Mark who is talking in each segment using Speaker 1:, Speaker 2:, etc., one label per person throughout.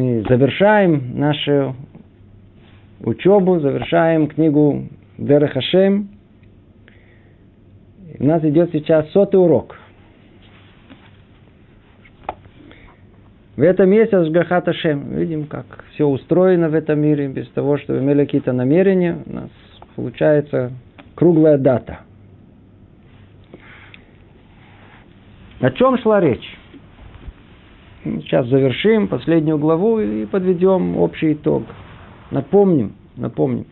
Speaker 1: мы завершаем нашу учебу, завершаем книгу Дера Хашем. У нас идет сейчас сотый урок. В этом есть Ашгахат Шем. Видим, как все устроено в этом мире, без того, чтобы имели какие-то намерения. У нас получается круглая дата. О чем шла речь? Сейчас завершим последнюю главу и подведем общий итог. Напомним, напомним.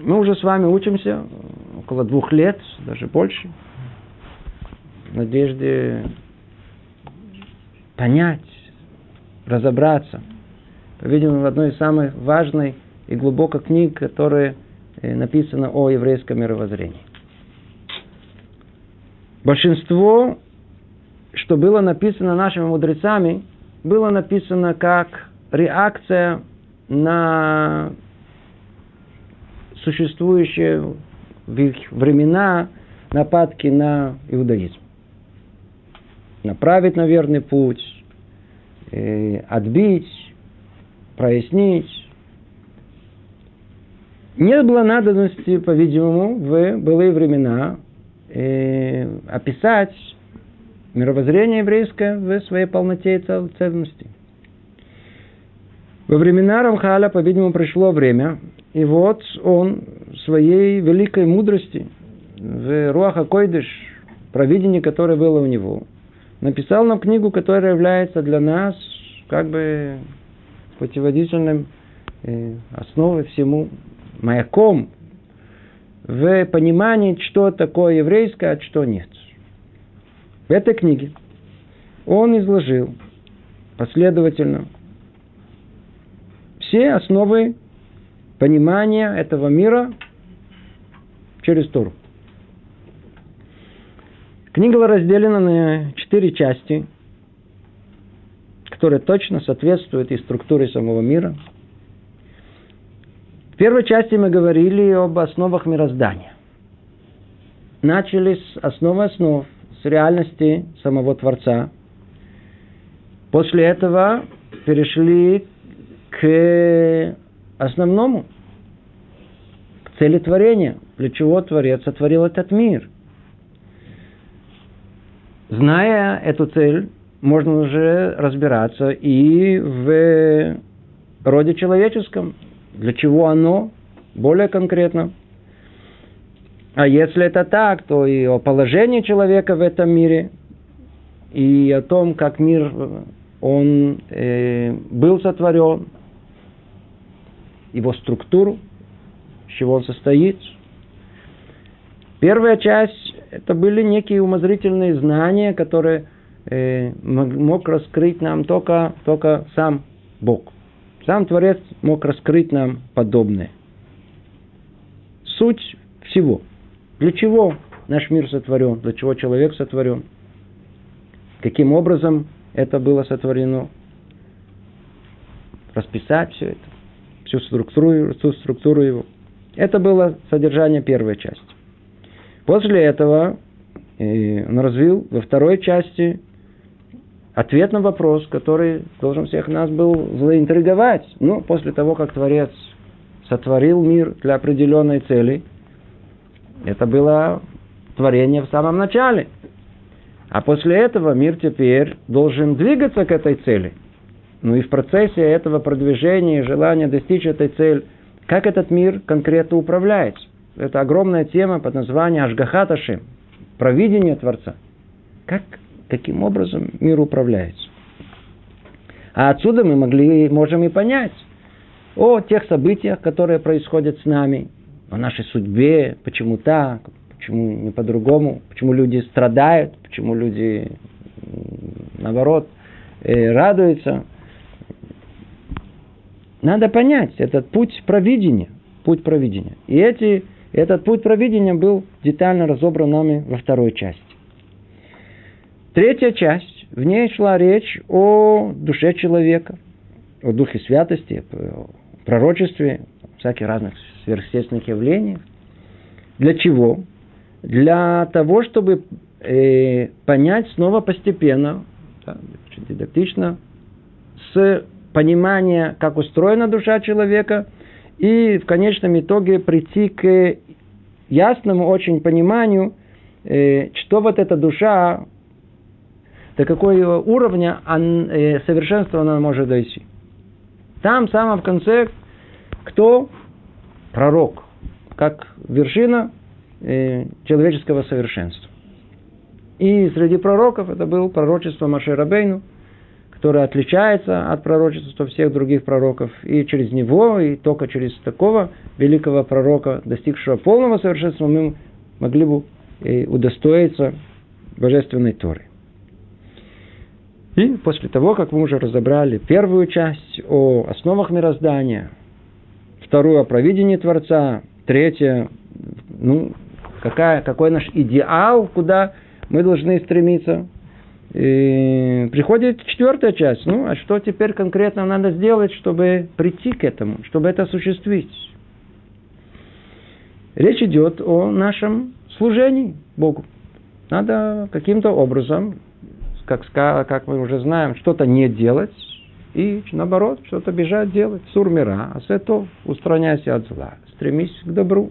Speaker 1: Мы уже с вами учимся около двух лет, даже больше. В надежде понять, разобраться. По-видимому, в одной из самых важных и глубоких книг, которая э, написана о еврейском мировоззрении. Большинство, что было написано нашими мудрецами, было написано как реакция на существующие в их времена нападки на иудаизм направить на верный путь, э, отбить, прояснить. Не было надобности, по-видимому, в былые времена э, описать мировоззрение еврейское в своей полноте и ценности. Во времена Рамхаля, по-видимому, пришло время, и вот он своей великой мудрости в Руаха Койдыш, провидение, которое было у него – написал нам книгу, которая является для нас как бы путеводительным э, основой всему, маяком в понимании, что такое еврейское, а что нет. В этой книге он изложил последовательно все основы понимания этого мира через Тору. Книга была разделена на четыре части, которые точно соответствуют и структуре самого мира. В первой части мы говорили об основах мироздания. Начали с основы основ, с реальности самого Творца. После этого перешли к основному, к цели творения, для чего Творец сотворил этот мир – Зная эту цель, можно уже разбираться и в роде человеческом, для чего оно, более конкретно. А если это так, то и о положении человека в этом мире, и о том, как мир он э, был сотворен, его структуру, из чего он состоит. Первая часть это были некие умозрительные знания, которые э, мог раскрыть нам только, только сам Бог. Сам Творец мог раскрыть нам подобное. Суть всего. Для чего наш мир сотворен, для чего человек сотворен, каким образом это было сотворено, расписать все это, всю структуру, всю структуру его. Это было содержание первой части. После этого э, он развил во второй части ответ на вопрос, который должен всех нас был заинтриговать. Ну, после того, как Творец сотворил мир для определенной цели, это было творение в самом начале. А после этого мир теперь должен двигаться к этой цели. Ну и в процессе этого продвижения и желания достичь этой цели, как этот мир конкретно управляется это огромная тема под названием Ашгахаташи, провидение Творца. Как, каким образом мир управляется? А отсюда мы могли, можем и понять о тех событиях, которые происходят с нами, о нашей судьбе, почему так, почему не по-другому, почему люди страдают, почему люди, наоборот, э, радуются. Надо понять этот путь провидения, путь провидения. И эти этот путь провидения был детально разобран нами во второй части. Третья часть, в ней шла речь о душе человека, о духе святости, о пророчестве, всяких разных сверхъестественных явлениях. Для чего? Для того, чтобы э, понять снова постепенно, да, дидактично, с понимания, как устроена душа человека, и в конечном итоге прийти к ясному очень пониманию, э, что вот эта душа, до какого уровня э, совершенства она может дойти. Там, в самом конце, кто? Пророк. Как вершина э, человеческого совершенства. И среди пророков это был пророчество Машерабейну, которое отличается от пророчества всех других пророков. И через него, и только через такого великого пророка, достигшего полного совершенства, мы могли бы и удостоиться божественной Торы. И после того, как мы уже разобрали первую часть о основах мироздания, вторую о провидении Творца, третья, ну, какая, какой наш идеал, куда мы должны стремиться. И приходит четвертая часть. Ну, а что теперь конкретно надо сделать, чтобы прийти к этому, чтобы это осуществить? Речь идет о нашем служении Богу. Надо каким-то образом, как, как мы уже знаем, что-то не делать, и наоборот, что-то бежать делать. Сурмира, этого устраняйся от зла, стремись к добру.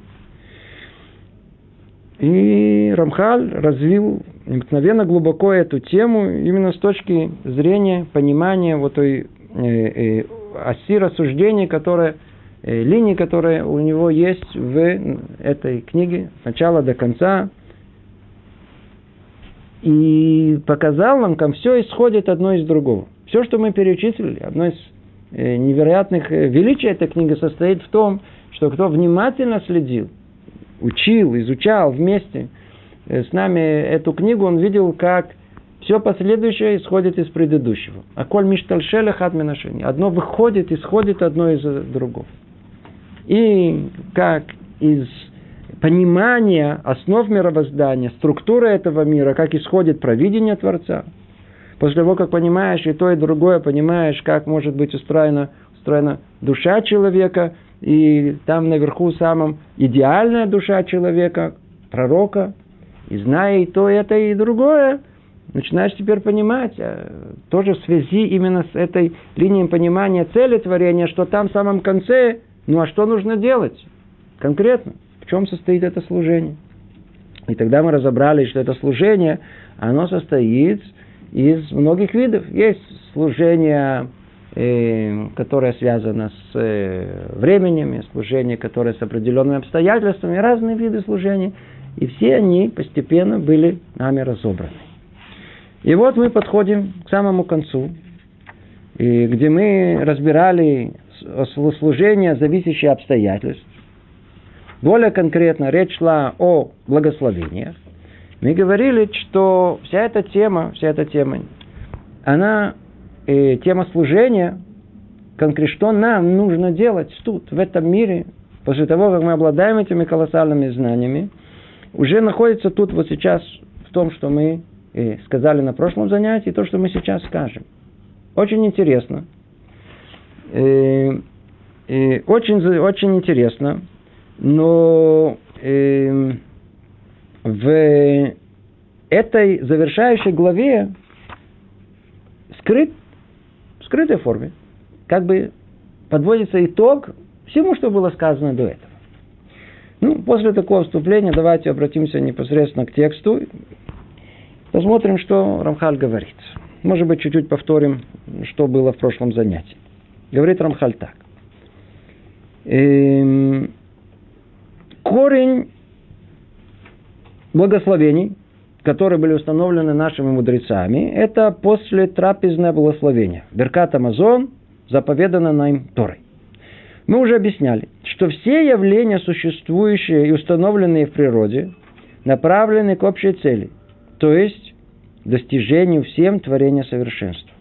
Speaker 1: И Рамхаль развил необыкновенно глубоко эту тему именно с точки зрения понимания вот той э, э, оси рассуждения, которая, э, линии, которая у него есть в этой книге, с начала до конца. И показал нам, как все исходит одно из другого. Все, что мы перечислили, одно из э, невероятных э, величий этой книги состоит в том, что кто внимательно следил, учил, изучал вместе э, с нами эту книгу, он видел, как все последующее исходит из предыдущего. А коль миштальшеля хатминашини. Одно выходит, исходит одно из другого. И как из понимания основ мировоздания, структуры этого мира, как исходит провидение Творца. После того, как понимаешь и то, и другое, понимаешь, как может быть устроена, устроена душа человека – и там наверху самом идеальная душа человека, пророка, и зная и то, и это, и другое, начинаешь теперь понимать, э, тоже в связи именно с этой линией понимания цели творения, что там в самом конце, ну а что нужно делать конкретно, в чем состоит это служение. И тогда мы разобрали, что это служение, оно состоит из многих видов. Есть служение Э, которое связано с э, временем, служение, которое с определенными обстоятельствами, разные виды служения. И все они постепенно были нами разобраны. И вот мы подходим к самому концу, где мы разбирали служение, зависящее обстоятельств. Более конкретно речь шла о благословениях. Мы говорили, что вся эта тема, вся эта тема, она э, тема служения, конкретно что нам нужно делать тут, в этом мире, после того, как мы обладаем этими колоссальными знаниями, уже находится тут вот сейчас в том, что мы э, сказали на прошлом занятии, то, что мы сейчас скажем. Очень интересно. Э, э, очень, очень интересно, но э, в этой завершающей главе скрыт скрытой форме, как бы подводится итог всему, что было сказано до этого. Ну, после такого вступления давайте обратимся непосредственно к тексту. Посмотрим, что Рамхаль говорит. Может быть, чуть-чуть повторим, что было в прошлом занятии. Говорит Рамхаль так. Эм, корень благословений – которые были установлены нашими мудрецами, это после трапезное благословение. Беркат Амазон заповедано нам Торой. Мы уже объясняли, что все явления, существующие и установленные в природе, направлены к общей цели, то есть достижению всем творения совершенства.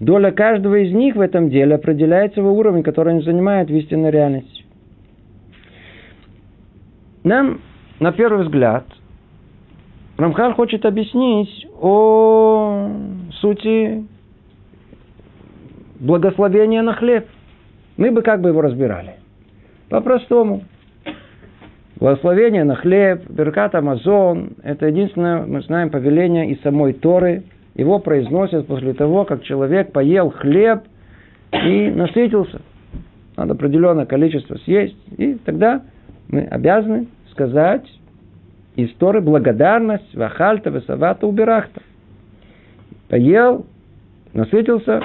Speaker 1: Доля каждого из них в этом деле определяется его уровень, который они занимают в истинной реальности. Нам, на первый взгляд, Рамхаль хочет объяснить о сути благословения на хлеб. Мы бы как бы его разбирали. По-простому. Благословение на хлеб, Беркат Амазон – это единственное, мы знаем, повеление из самой Торы, его произносят после того, как человек поел хлеб и насытился. Надо определенное количество съесть. И тогда мы обязаны сказать из Торы благодарность, вахальта, весавата, убирахта. Поел, насытился,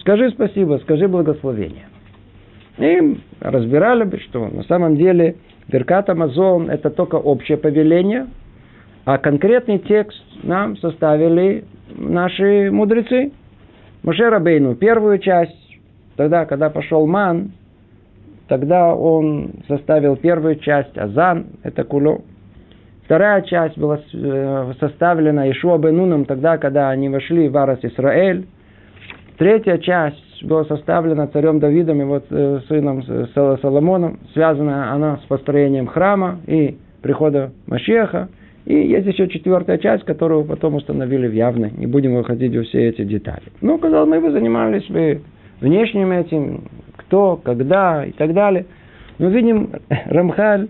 Speaker 1: скажи спасибо, скажи благословение. И разбирали бы, что на самом деле Беркат Амазон – это только общее повеление, а конкретный текст нам составили наши мудрецы. Муше Рабейну первую часть, тогда, когда пошел Ман, тогда он составил первую часть, Азан, это куло. Вторая часть была э, составлена Ишуа Бенуном тогда, когда они вошли в Арас Исраэль. Третья часть была составлена царем Давидом и вот э, сыном Соломоном. Связана она с построением храма и прихода Машеха. И есть еще четвертая часть, которую потом установили в явной. Не будем выходить во все эти детали. Ну, казалось, мы бы занимались бы внешним этим, кто, когда и так далее. Но видим, Рамхаль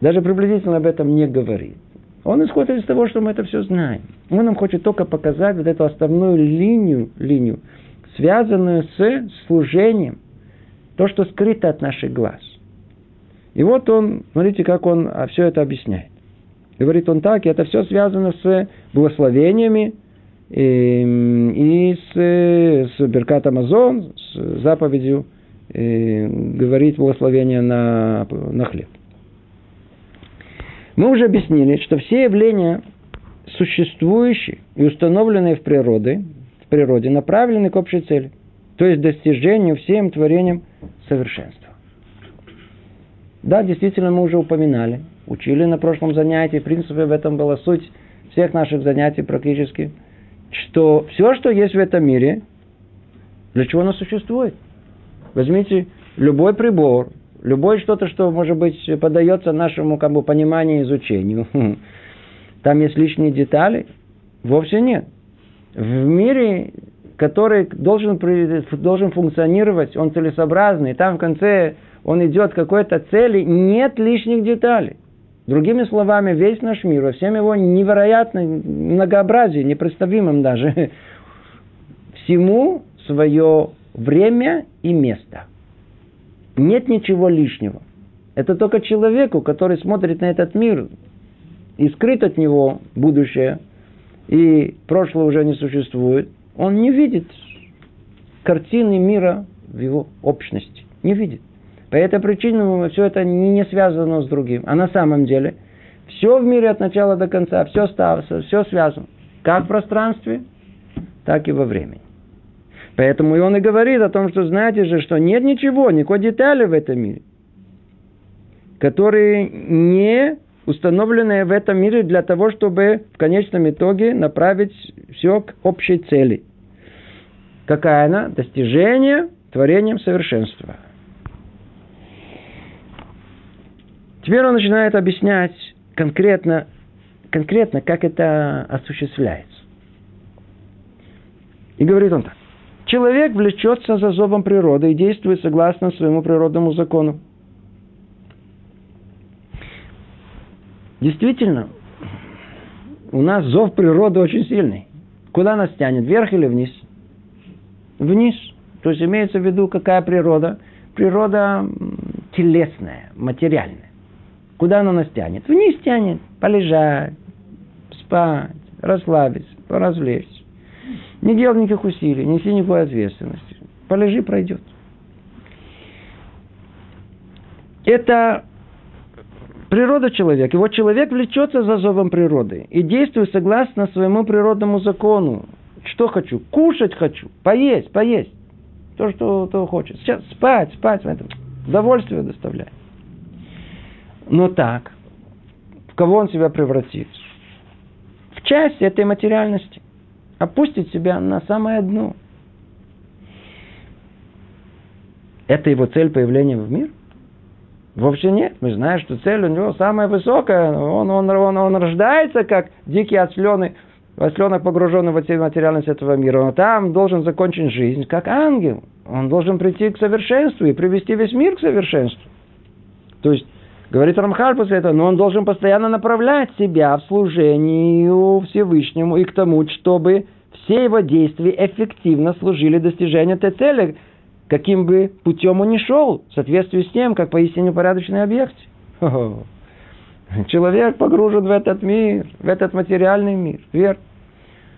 Speaker 1: даже приблизительно об этом не говорит. Он исходит из того, что мы это все знаем. Он нам хочет только показать вот эту основную линию, линию связанную с служением, то, что скрыто от наших глаз. И вот он, смотрите, как он а, все это объясняет. Говорит он так, и это все связано с благословениями и, и с, с Беркат Амазон, с заповедью и, говорить благословение на, на хлеб. Мы уже объяснили, что все явления, существующие и установленные в природе, в природе направлены к общей цели, то есть достижению всем творением совершенства. Да, действительно, мы уже упоминали, учили на прошлом занятии, в принципе, в этом была суть всех наших занятий практически, что все, что есть в этом мире, для чего оно существует? Возьмите любой прибор, Любое что-то, что, может быть, подается нашему как бы, пониманию и изучению. Там есть лишние детали? Вовсе нет. В мире, который должен, должен функционировать, он целесообразный, там в конце он идет к какой-то цели, нет лишних деталей. Другими словами, весь наш мир, во всем его невероятном многообразии, непредставимым даже, всему свое время и место. Нет ничего лишнего. Это только человеку, который смотрит на этот мир и скрыт от него будущее, и прошлое уже не существует, он не видит картины мира в его общности. Не видит. По этой причине все это не связано с другим. А на самом деле все в мире от начала до конца, все, ставится, все связано. Как в пространстве, так и во времени. Поэтому и он и говорит о том, что знаете же, что нет ничего, никакой детали в этом мире, которые не установленные в этом мире для того, чтобы в конечном итоге направить все к общей цели. Какая она? Достижение творением совершенства. Теперь он начинает объяснять конкретно, конкретно, как это осуществляется. И говорит он так. Человек влечется за зовом природы и действует согласно своему природному закону. Действительно, у нас зов природы очень сильный. Куда нас тянет, вверх или вниз? Вниз. То есть имеется в виду, какая природа? Природа телесная, материальная. Куда она нас тянет? Вниз тянет. Полежать, спать, расслабиться, поразвлечься. Не делал никаких усилий, не неси никакой ответственности. Полежи, пройдет. Это природа человека. Его человек влечется за зовом природы и действует согласно своему природному закону. Что хочу? Кушать хочу. Поесть, поесть. То, что, то хочет. Сейчас спать, спать. Это удовольствие доставляет. Но так, в кого он себя превратит? В часть этой материальности опустит себя на самое дно. Это его цель появления в мир? Вовсе нет. Мы знаем, что цель у него самая высокая. Он, он, он, он рождается, как дикий осленый, осленок, погруженный в материальность этого мира. Он там должен закончить жизнь, как ангел. Он должен прийти к совершенству и привести весь мир к совершенству. То есть, говорит Рамхаль после этого, но он должен постоянно направлять себя в служению Всевышнему и к тому, чтобы все его действия эффективно служили достижению этой цели, каким бы путем он ни шел, в соответствии с тем, как поистине порядочный объект. Человек погружен в этот мир, в этот материальный мир, верно?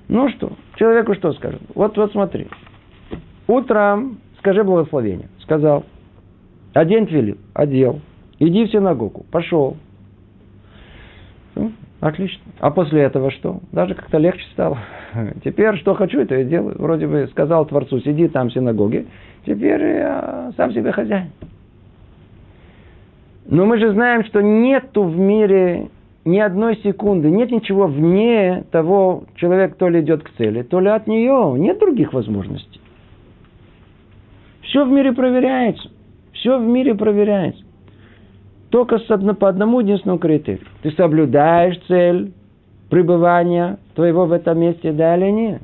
Speaker 1: Ну что, человеку что скажет? Вот, вот смотри. Утром скажи благословение. Сказал. Одень твилин. Одел. Иди в синагогу. Пошел. Отлично. А после этого что? Даже как-то легче стало. Теперь что хочу, это я делаю. Вроде бы сказал Творцу, сиди там в синагоге. Теперь я сам себе хозяин. Но мы же знаем, что нету в мире ни одной секунды, нет ничего вне того, человек то ли идет к цели, то ли от нее. Нет других возможностей. Все в мире проверяется. Все в мире проверяется. Только с одно, по одному единственному критерию. Ты соблюдаешь цель пребывания твоего в этом месте, да или нет.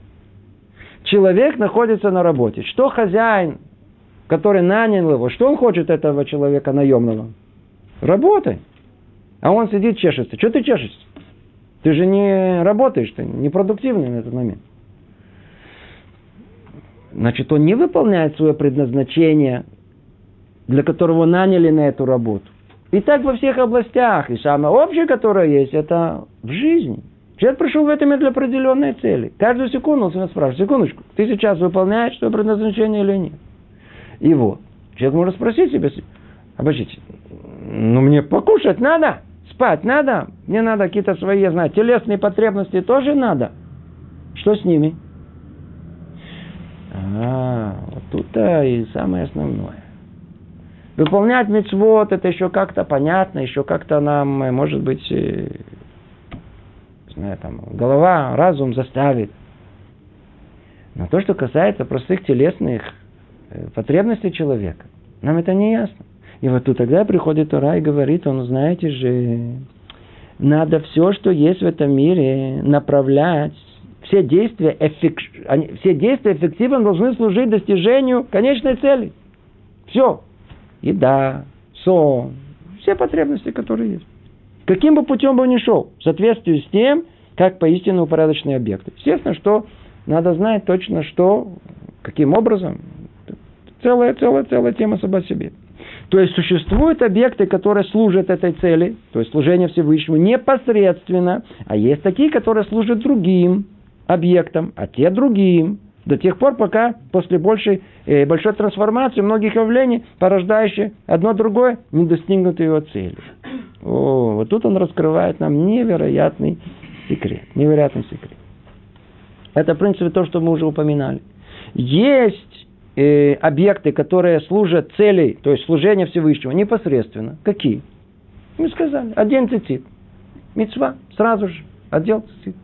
Speaker 1: Человек находится на работе. Что хозяин, который нанял его, что он хочет этого человека наемного? Работай. А он сидит, чешется. Что ты чешешься? Ты же не работаешь, ты не продуктивный на этот момент. Значит, он не выполняет свое предназначение, для которого наняли на эту работу. И так во всех областях. И самое общее, которое есть, это в жизни. Человек пришел в этом для определенной цели. Каждую секунду он себя спрашивает, секундочку, ты сейчас выполняешь свое предназначение или нет? И вот. Человек может спросить себя, обождите, ну мне покушать надо, спать надо, мне надо какие-то свои, я знаю, телесные потребности тоже надо. Что с ними? А, вот тут-то и самое основное. Выполнять мецвод это еще как-то понятно, еще как-то нам, может быть, э, знаю, там, голова, разум заставит. Но то, что касается простых телесных э, потребностей человека, нам это не ясно. И вот тут тогда приходит Тора и говорит, он, знаете же, надо все, что есть в этом мире, направлять. Все действия, эффек... все действия эффективно должны служить достижению конечной цели. Все. Еда, сон, все потребности, которые есть. Каким бы путем бы ни шел, в соответствии с тем, как поистину упорядоченные объекты. Естественно, что надо знать точно, что, каким образом. Целая, целая, целая тема сама себе. То есть существуют объекты, которые служат этой цели, то есть служение Всевышнему непосредственно, а есть такие, которые служат другим объектам, а те другим. До тех пор, пока после большей, э, большой трансформации многих явлений, порождающих одно другое, не достигнут его цели. О, вот тут он раскрывает нам невероятный секрет. Невероятный секрет. Это, в принципе, то, что мы уже упоминали. Есть э, объекты, которые служат цели, то есть служение Всевышнего, непосредственно. Какие? Мы сказали. Один цицит. Мецва. Сразу же. Отдел цицит.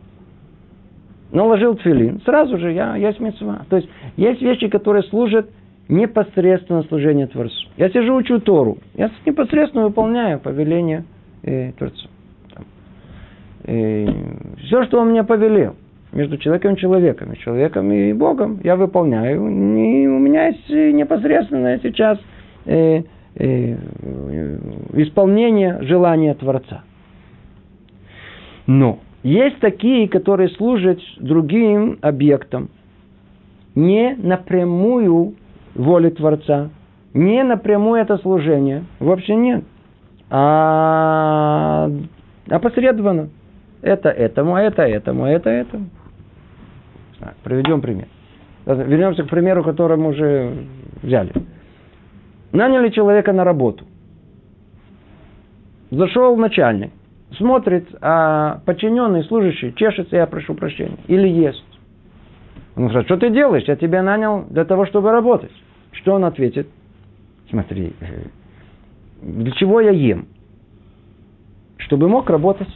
Speaker 1: Наложил тфилин. Сразу же я, есть мецва. То есть есть вещи, которые служат непосредственно служению Творцу. Я сижу, учу Тору. Я непосредственно выполняю повеление э, Творцу. И все, что он мне повелел между человеком и человеком, человеком и Богом, я выполняю. И у меня есть непосредственное сейчас э, э, исполнение желания Творца. Но есть такие, которые служат другим объектам, не напрямую воле Творца, не напрямую это служение, вообще нет, а опосредованно. Это этому, а это этому, а это этому. Приведем пример. Вернемся к примеру, который мы уже взяли. Наняли человека на работу. Зашел начальник. Смотрит, а подчиненный, служащий, чешется, я прошу прощения, или ест. Он говорит, что ты делаешь? Я тебя нанял для того, чтобы работать. Что он ответит? Смотри, для чего я ем? Чтобы мог работать.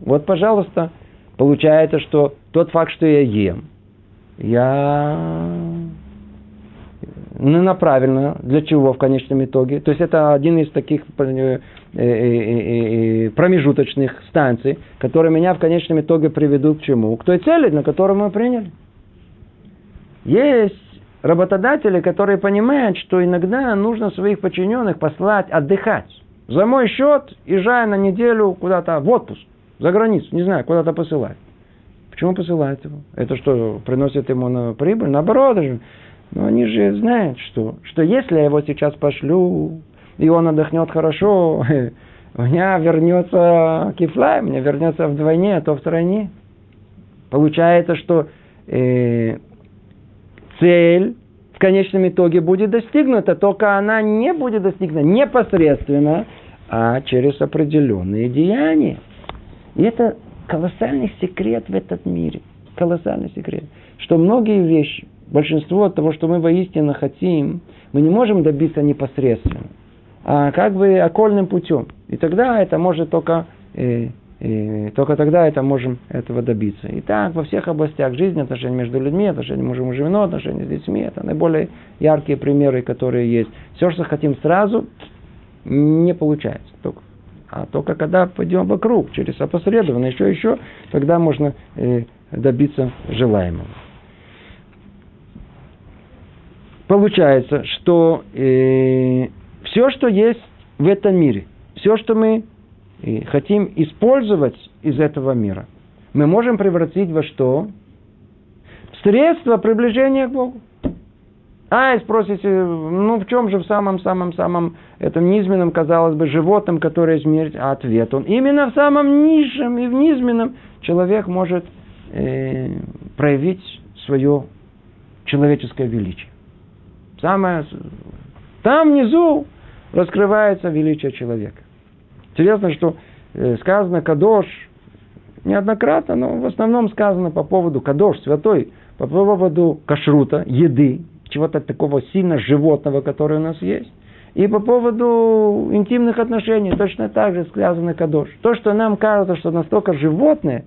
Speaker 1: Вот, пожалуйста, получается, что тот факт, что я ем, я ну, правильно, для чего в конечном итоге. То есть это один из таких э, э, э, промежуточных станций, которые меня в конечном итоге приведут к чему? К той цели, на которую мы приняли. Есть работодатели, которые понимают, что иногда нужно своих подчиненных послать отдыхать. За мой счет, езжая на неделю куда-то в отпуск, за границу, не знаю, куда-то посылать. Почему посылает его? Это что, приносит ему на прибыль? Наоборот же. Но они же знают, что, что если я его сейчас пошлю, и он отдохнет хорошо, у меня вернется кифлай, у меня вернется вдвойне, а то в стране. Получается, что э, цель в конечном итоге будет достигнута, только она не будет достигнута непосредственно, а через определенные деяния. И это колоссальный секрет в этом мире. Колоссальный секрет. Что многие вещи, большинство того, что мы воистину хотим, мы не можем добиться непосредственно, а как бы окольным путем. И тогда это может только, э, э, только тогда это можем этого добиться. И так во всех областях жизни, отношения между людьми, отношения мужем и женой, отношения с детьми, это наиболее яркие примеры, которые есть. Все, что хотим сразу, не получается. Только а только когда пойдем вокруг, через опосредованно, еще, еще, тогда можно э, добиться желаемого. Получается, что э, все, что есть в этом мире, все, что мы э, хотим использовать из этого мира, мы можем превратить во что? Средство приближения к Богу. А, и спросите, ну в чем же в самом-самом-самом этом низменном, казалось бы, животном, которое смерть? А ответ он именно в самом низшем и в низменном человек может э, проявить свое человеческое величие. Самое, там внизу раскрывается величие человека. Интересно, что э, сказано Кадош неоднократно, но в основном сказано по поводу Кадош, святой, по поводу кашрута, еды, чего-то такого сильно животного, которое у нас есть. И по поводу интимных отношений точно так же связаны кадош. То, что нам кажется, что настолько животное,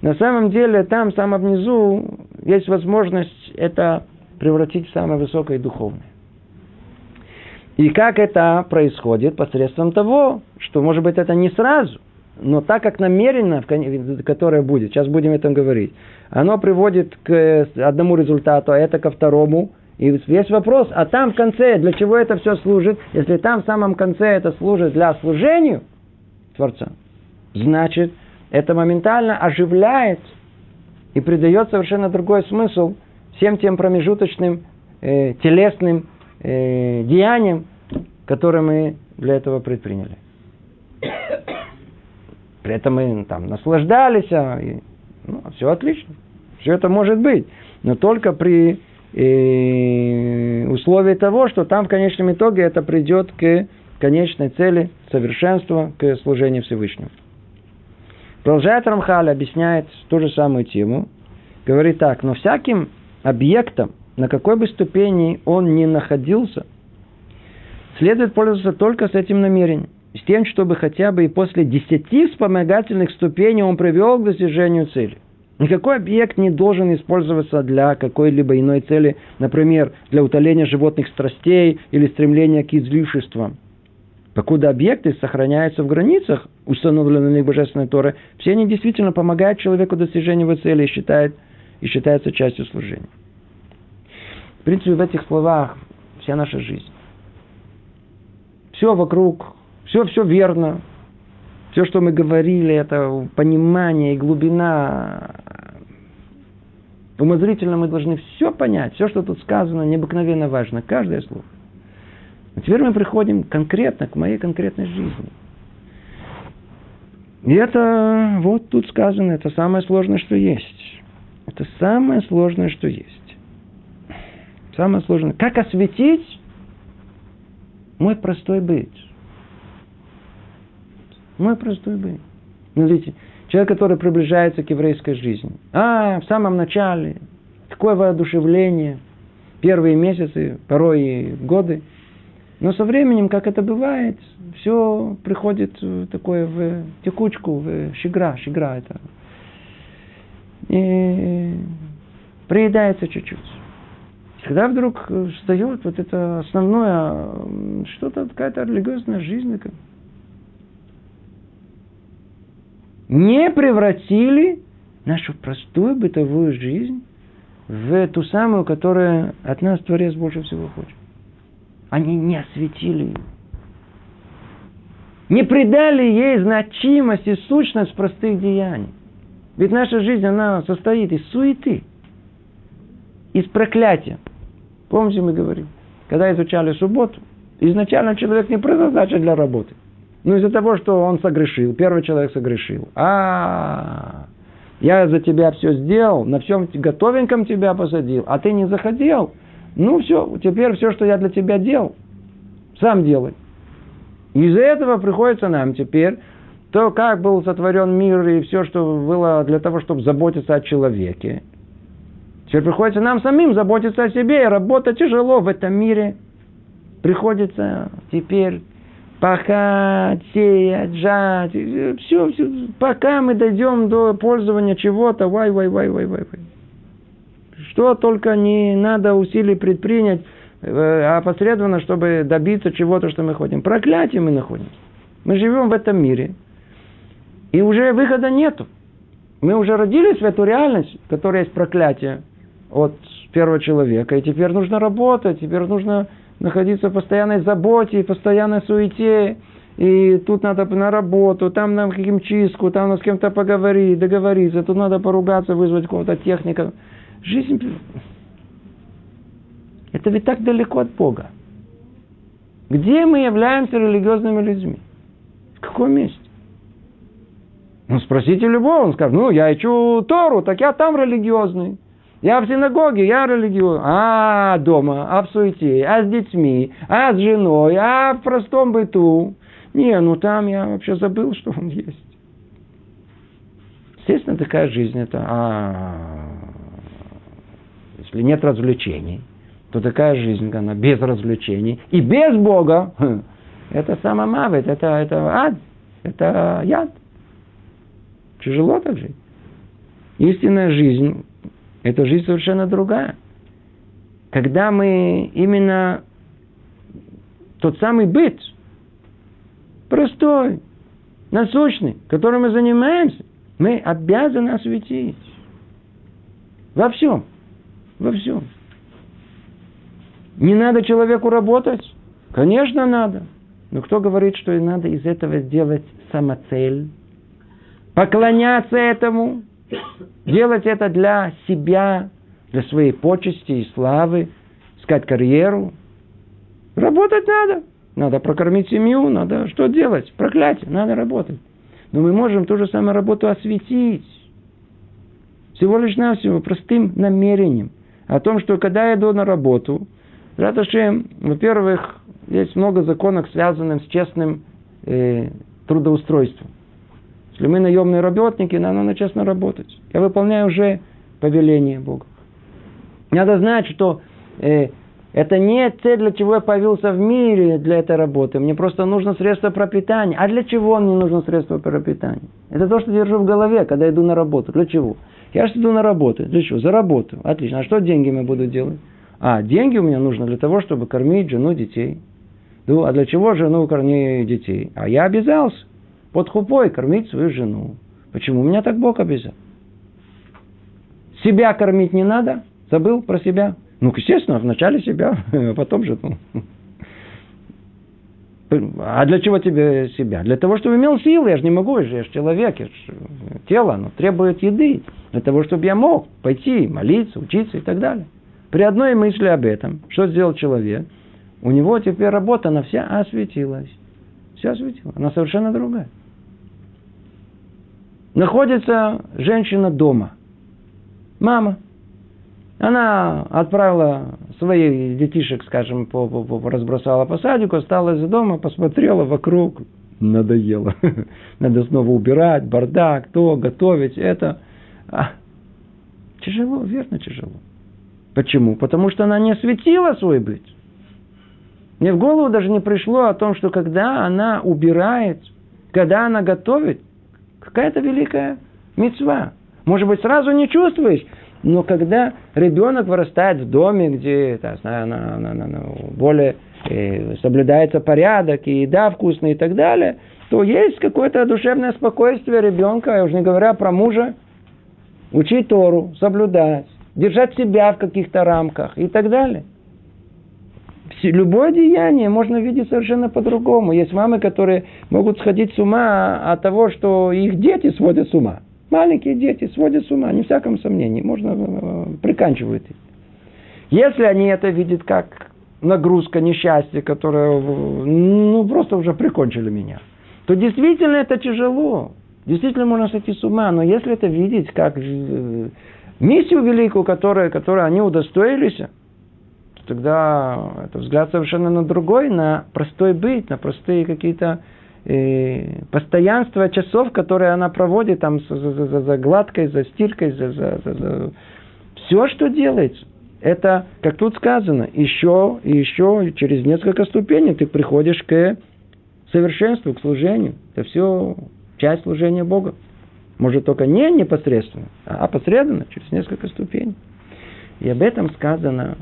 Speaker 1: на самом деле там, самом внизу, есть возможность это превратить в самое высокое и духовное. И как это происходит? Посредством того, что, может быть, это не сразу, но так как намеренно, которое будет, сейчас будем этом говорить, оно приводит к одному результату, а это ко второму, и весь вопрос, а там в конце, для чего это все служит? Если там в самом конце это служит для служения Творца, значит, это моментально оживляет и придает совершенно другой смысл всем тем промежуточным э, телесным э, деяниям, которые мы для этого предприняли. При этом мы там наслаждались, а, и, ну, все отлично. Все это может быть. Но только при и условие того, что там в конечном итоге это придет к конечной цели совершенства, к служению Всевышнему. Продолжает Рамхаль, объясняет ту же самую тему. Говорит так, но всяким объектом, на какой бы ступени он ни находился, следует пользоваться только с этим намерением. С тем, чтобы хотя бы и после десяти вспомогательных ступеней он привел к достижению цели. Никакой объект не должен использоваться для какой-либо иной цели, например, для утоления животных страстей или стремления к излишествам. Покуда объекты сохраняются в границах, установленных Божественной Торы, все они действительно помогают человеку достижению его цели и, считают, и считаются частью служения. В принципе, в этих словах вся наша жизнь. Все вокруг, все, все верно, все, что мы говорили, это понимание и глубина. Умозрительно мы должны все понять. Все, что тут сказано, необыкновенно важно. Каждое слово. А теперь мы приходим конкретно к моей конкретной жизни. И это вот тут сказано, это самое сложное, что есть. Это самое сложное, что есть. Самое сложное. Как осветить мой простой быть? Мой простой бы. Смотрите, человек, который приближается к еврейской жизни. А, в самом начале, такое воодушевление, первые месяцы, порой и годы. Но со временем, как это бывает, все приходит такое в текучку, в щегра, щегра это. И приедается чуть-чуть. Когда вдруг встает вот это основное, что-то, какая-то религиозная жизнь, не превратили нашу простую бытовую жизнь в ту самую, которая от нас Творец больше всего хочет. Они не осветили ее. Не придали ей значимость и сущность простых деяний. Ведь наша жизнь, она состоит из суеты, из проклятия. Помните, мы говорим, когда изучали субботу, изначально человек не предназначен для работы. Но из-за того, что он согрешил, первый человек согрешил. А, я за тебя все сделал, на всем готовеньком тебя посадил, а ты не захотел. Ну все, теперь все, что я для тебя делал, сам делай. Из-за этого приходится нам теперь то, как был сотворен мир и все, что было для того, чтобы заботиться о человеке. Теперь приходится нам самим заботиться о себе, и работа тяжело в этом мире. Приходится теперь пахать, сеять, жать, все, все, пока мы дойдем до пользования чего-то, вай, вай, вай, вай, вай, вай. Что только не надо усилий предпринять, э, опосредованно, чтобы добиться чего-то, что мы хотим. Проклятие мы находимся. Мы живем в этом мире, и уже выхода нету. Мы уже родились в эту реальность, в которой есть проклятие от первого человека, и теперь нужно работать, теперь нужно находиться в постоянной заботе, постоянной суете, и тут надо на работу, там на химчистку, там надо с кем-то поговорить, договориться, тут надо поругаться, вызвать какого-то техника. Жизнь... Это ведь так далеко от Бога. Где мы являемся религиозными людьми? В каком месте? Ну, спросите любого, он скажет, ну, я ищу Тору, так я там религиозный. Я в синагоге, я религиозный. А дома, а в суете, а с детьми, а с женой, а в простом быту. Не, ну там я вообще забыл, что он есть. Естественно, такая жизнь это... А, если нет развлечений, то такая жизнь, она без развлечений и без Бога, это самомавит, это, это ад, это яд. Тяжело так жить. Истинная жизнь – это жизнь совершенно другая. Когда мы именно тот самый быт, простой, насущный, которым мы занимаемся, мы обязаны осветить. Во всем. Во всем. Не надо человеку работать? Конечно, надо. Но кто говорит, что и надо из этого сделать самоцель? Поклоняться этому, делать это для себя, для своей почести и славы, искать карьеру. Работать надо. Надо прокормить семью, надо что делать? Проклятие, надо работать. Но мы можем ту же самую работу осветить. Всего лишь навсего простым намерением. О том, что когда я иду на работу, Раташем, во-первых, есть много законов, связанных с честным э, трудоустройством. Если мы наемные работники, нам надо честно работать. Я выполняю уже повеление Бога. Надо знать, что э, это не цель, для чего я появился в мире для этой работы. Мне просто нужно средство пропитания. А для чего мне нужно средство пропитания? Это то, что держу в голове, когда иду на работу. Для чего? Я же иду на работу. Для чего? За работу. Отлично. А что деньги я буду делать? А, деньги у меня нужно для того, чтобы кормить жену, детей. Ну, а для чего жену кормить детей? А я обязался под хупой кормить свою жену. Почему? Меня так Бог обязал. Себя кормить не надо? Забыл про себя? Ну, естественно, вначале себя, а потом же. Ну. А для чего тебе себя? Для того, чтобы имел силы. Я же не могу, я же, человек, я же, тело, оно требует еды. Для того, чтобы я мог пойти, молиться, учиться и так далее. При одной мысли об этом, что сделал человек, у него теперь работа, она вся осветилась. Вся осветила. Она совершенно другая находится женщина дома. Мама. Она отправила своих детишек, скажем, по, по, по, разбросала по садику, осталась дома, посмотрела вокруг, надоело. Надо снова убирать, бардак, то, готовить, это. А, тяжело, верно, тяжело. Почему? Потому что она не осветила свой быт. Мне в голову даже не пришло о том, что когда она убирает, когда она готовит, Какая-то великая мецва. Может быть, сразу не чувствуешь, но когда ребенок вырастает в доме, где так, на, на, на, на, более э, соблюдается порядок, и еда вкусная и так далее, то есть какое-то душевное спокойствие ребенка, я уже не говоря про мужа, учить Тору, соблюдать, держать себя в каких-то рамках и так далее любое деяние можно видеть совершенно по-другому. Есть мамы, которые могут сходить с ума от того, что их дети сводят с ума. Маленькие дети сводят с ума, не всяком сомнении, можно э, приканчивают их. Если они это видят как нагрузка, несчастье, которое ну, просто уже прикончили меня, то действительно это тяжело. Действительно можно сойти с ума. Но если это видеть как э, миссию великую, которую, которую они удостоились, то тогда это взгляд совершенно на другой, на простой быть, на простые какие-то э, постоянство часов, которые она проводит там за, за, за, за гладкой, за стиркой, за, за, за, за... все, что делается. Это, как тут сказано, еще и еще через несколько ступеней ты приходишь к совершенству, к служению. Это все часть служения Бога. Может, только не непосредственно, а опосредованно, через несколько ступеней. И об этом сказано,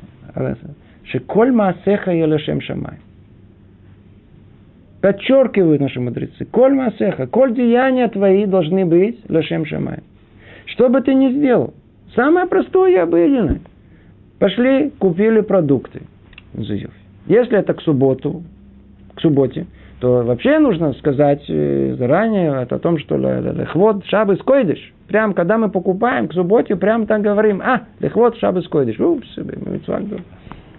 Speaker 1: что коль маасеха елешем шамай. Подчеркивают наши мудрецы. Коль маасеха, коль деяния твои должны быть лешем шамай. Что бы ты ни сделал, самое простое и обыденное. Пошли, купили продукты. Если это к субботу, к субботе, то вообще нужно сказать э, заранее о том, что лехвод шабы койдыш. Прям когда мы покупаем к субботе, прям там говорим, а, лехвод шабы койдыш. Упс,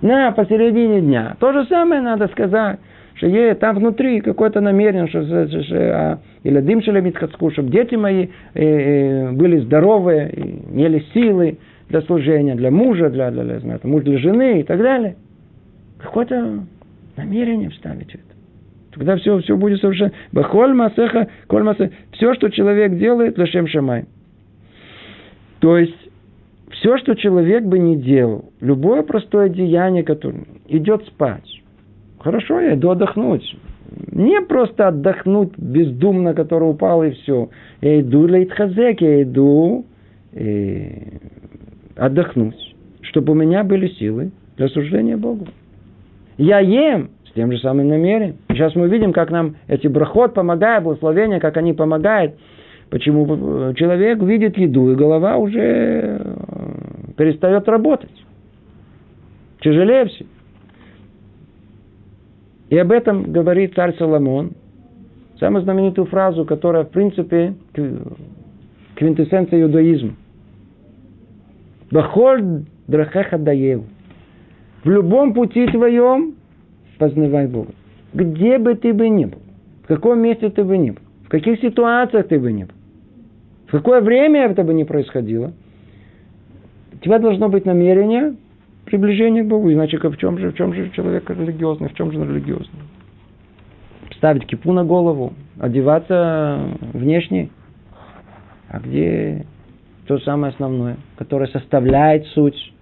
Speaker 1: на посередине дня. То же самое надо сказать, что есть там внутри какое-то намерение, что, что, что а, или дым шелемитхацку, чтобы дети мои э, э, были здоровые, имели силы для служения, для мужа, для, для, для, муж для жены и так далее. Какое-то намерение вставить это. Тогда все, все будет совершенно... Бахоль масеха, коль масеха. Все, что человек делает, лешем шамай. То есть, все, что человек бы не делал, любое простое деяние, которое идет спать. Хорошо, я иду отдохнуть. Не просто отдохнуть бездумно, который упал и все. Я иду лейтхазек, я иду и э, отдохнуть, чтобы у меня были силы для служения Богу. Я ем, тем же самым намерением. Сейчас мы видим, как нам эти брахот помогают, благословения, как они помогают. Почему человек видит еду, и голова уже э, перестает работать. Тяжелее все. И об этом говорит царь Соломон. Самую знаменитую фразу, которая, в принципе, квинтэссенция иудаизма. Бахоль драхеха даев. В любом пути твоем познавай Бога. Где бы ты бы ни был, в каком месте ты бы ни был, в каких ситуациях ты бы ни был, в какое время это бы ни происходило, у тебя должно быть намерение приближения к Богу. Иначе в чем же, в чем же человек религиозный, в чем же он религиозный? Ставить кипу на голову, одеваться внешне. А где то самое основное, которое составляет суть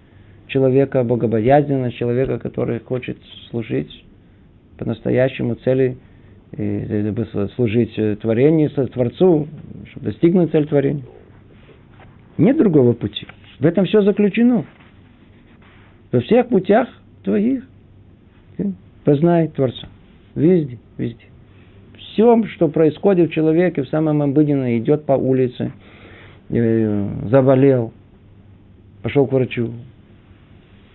Speaker 1: человека богобоязненного, человека, который хочет служить по-настоящему цели служить э, творению, Творцу, чтобы достигнуть цель творения. Нет другого пути. В этом все заключено. Во всех путях твоих познай Творца. Везде, везде. Все, что происходит в человеке, в самом обыденном, идет по улице, э, заболел, пошел к врачу,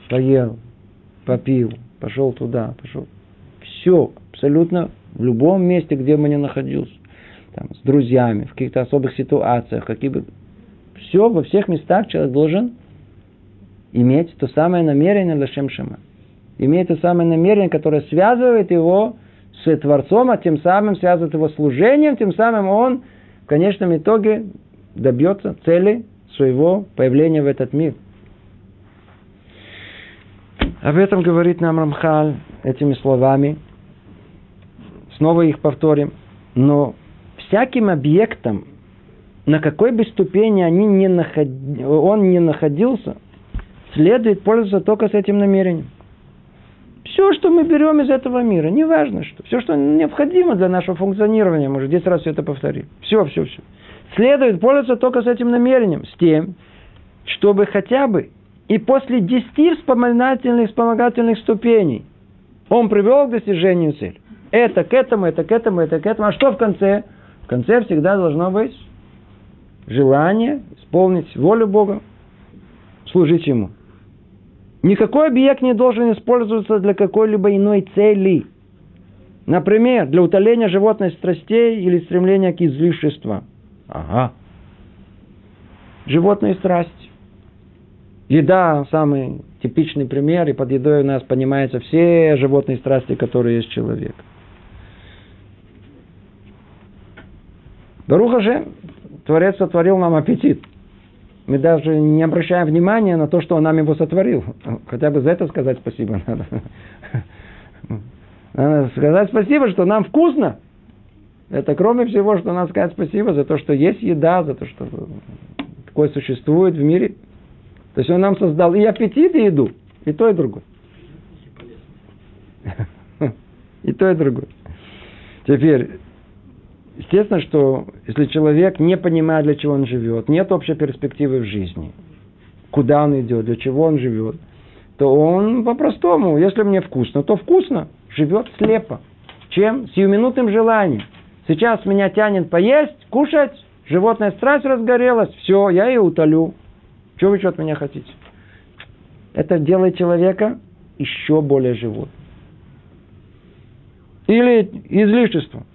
Speaker 1: поел, попил, пошел туда, пошел все, абсолютно в любом месте, где бы ни находился, там, с друзьями, в каких-то особых ситуациях, какие бы... Все, во всех местах человек должен иметь то самое намерение Лашем Шама. Иметь то самое намерение, которое связывает его с Творцом, а тем самым связывает его служением, тем самым он в конечном итоге добьется цели своего появления в этот мир. Об этом говорит нам Рамхаль этими словами – снова их повторим. Но всяким объектом, на какой бы ступени они не наход... он не находился, следует пользоваться только с этим намерением. Все, что мы берем из этого мира, неважно что, все, что необходимо для нашего функционирования, мы уже 10 раз все это повторили. Все, все, все. Следует пользоваться только с этим намерением, с тем, чтобы хотя бы и после 10 вспомогательных, вспомогательных ступеней он привел к достижению цели это к этому, это к этому, это к этому. А что в конце? В конце всегда должно быть желание исполнить волю Бога, служить Ему. Никакой объект не должен использоваться для какой-либо иной цели. Например, для утоления животных страстей или стремления к излишествам. Ага. животные страсти. Еда – самый типичный пример, и под едой у нас понимаются все животные страсти, которые есть человек. Баруха же, Творец сотворил нам аппетит. Мы даже не обращаем внимания на то, что Он нам его сотворил. Хотя бы за это сказать спасибо надо. Надо сказать спасибо, что нам вкусно. Это кроме всего, что надо сказать спасибо за то, что есть еда, за то, что такое существует в мире. То есть он нам создал и аппетит, и еду. И то, и другое. И то, и другое. Теперь, естественно, что если человек не понимает, для чего он живет, нет общей перспективы в жизни, куда он идет, для чего он живет, то он по-простому, если мне вкусно, то вкусно, живет слепо. Чем? Сиюминутным желанием. Сейчас меня тянет поесть, кушать, животная страсть разгорелась, все, я ее утолю. Чего вы еще от меня хотите? Это делает человека еще более животным. Или излишество.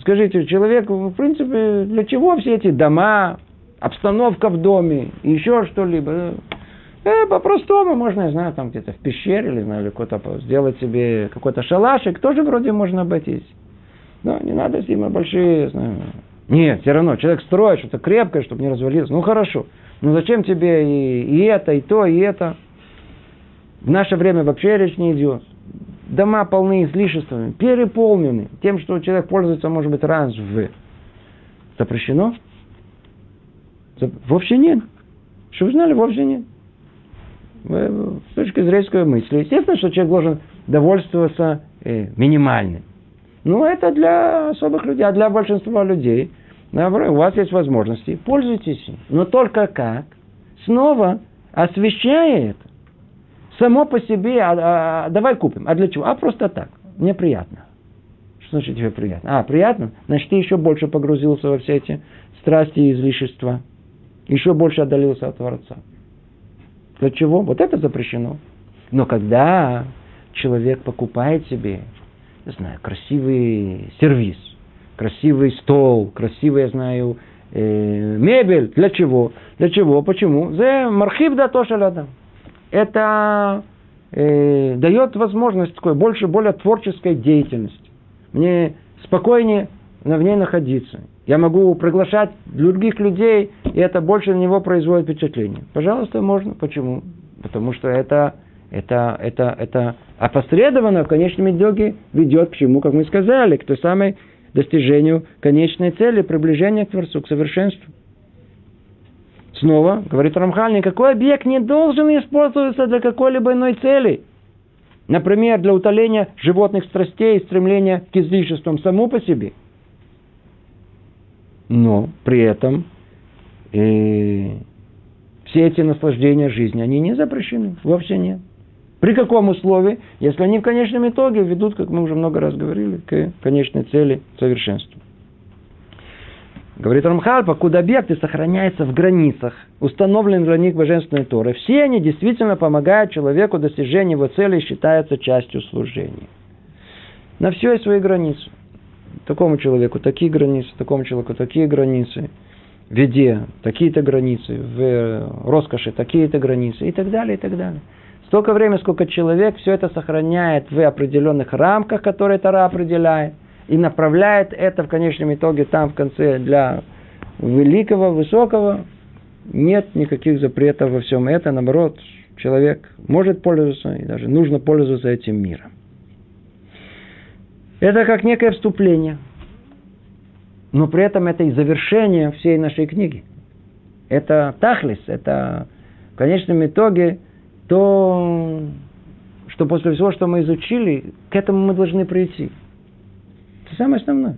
Speaker 1: Скажите, человек, в принципе, для чего все эти дома, обстановка в доме, еще что-либо? Э, по-простому можно, я знаю, там где-то в пещере, или, знаю, или какой-то, сделать себе какой-то шалашик, тоже вроде можно обойтись. Но не надо сильно большие, знаю. Нет, все равно, человек строит что-то крепкое, чтобы не развалилось. Ну, хорошо. Ну зачем тебе и, и это, и то, и это? В наше время вообще речь не идет. Дома полны излишествами, переполнены тем, что человек пользуется, может быть, раз в запрещено? Вовсе нет. Что вы знали, вовсе нет. С точки зрения мысли. Естественно, что человек должен довольствоваться э, минимальным. Но это для особых людей, а для большинства людей Наоборот, у вас есть возможности, пользуйтесь. Но только как? Снова освещая это. Само по себе, а, а, давай купим. А для чего? А просто так. Мне приятно. Что значит тебе приятно? А, приятно? Значит, ты еще больше погрузился во все эти страсти и излишества. Еще больше отдалился от Творца. Для чего? Вот это запрещено. Но когда человек покупает себе, не знаю, красивый сервис, красивый стол, красивый, я знаю, э, мебель. Для чего? Для чего? Почему? За мархив да то Это э, дает возможность такой больше, более творческой деятельности. Мне спокойнее в ней находиться. Я могу приглашать других людей, и это больше на него производит впечатление. Пожалуйста, можно. Почему? Потому что это, это, это, это опосредованно в конечном итоге ведет к чему, как мы сказали, к той самой достижению конечной цели, приближения к Творцу, к совершенству. Снова, говорит Рамхаль, никакой объект не должен использоваться для какой-либо иной цели. Например, для утоления животных страстей и стремления к излишествам само по себе. Но при этом э, все эти наслаждения жизни, они не запрещены, вовсе нет. При каком условии? Если они в конечном итоге ведут, как мы уже много раз говорили, к конечной цели совершенству. Говорит Рамхал, покуда объекты сохраняются в границах, установленных для них божественной Торы, все они действительно помогают человеку достижению его цели и считаются частью служения. На все есть свои границы. Такому человеку такие границы, такому человеку такие границы, в еде такие-то границы, в роскоши такие-то границы и так далее, и так далее. Столько времени, сколько человек все это сохраняет в определенных рамках, которые Тара определяет, и направляет это в конечном итоге там в конце для великого, высокого, нет никаких запретов во всем этом. Наоборот, человек может пользоваться и даже нужно пользоваться этим миром. Это как некое вступление. Но при этом это и завершение всей нашей книги. Это тахлис, это в конечном итоге – то, что после всего, что мы изучили, к этому мы должны прийти. Это самое основное.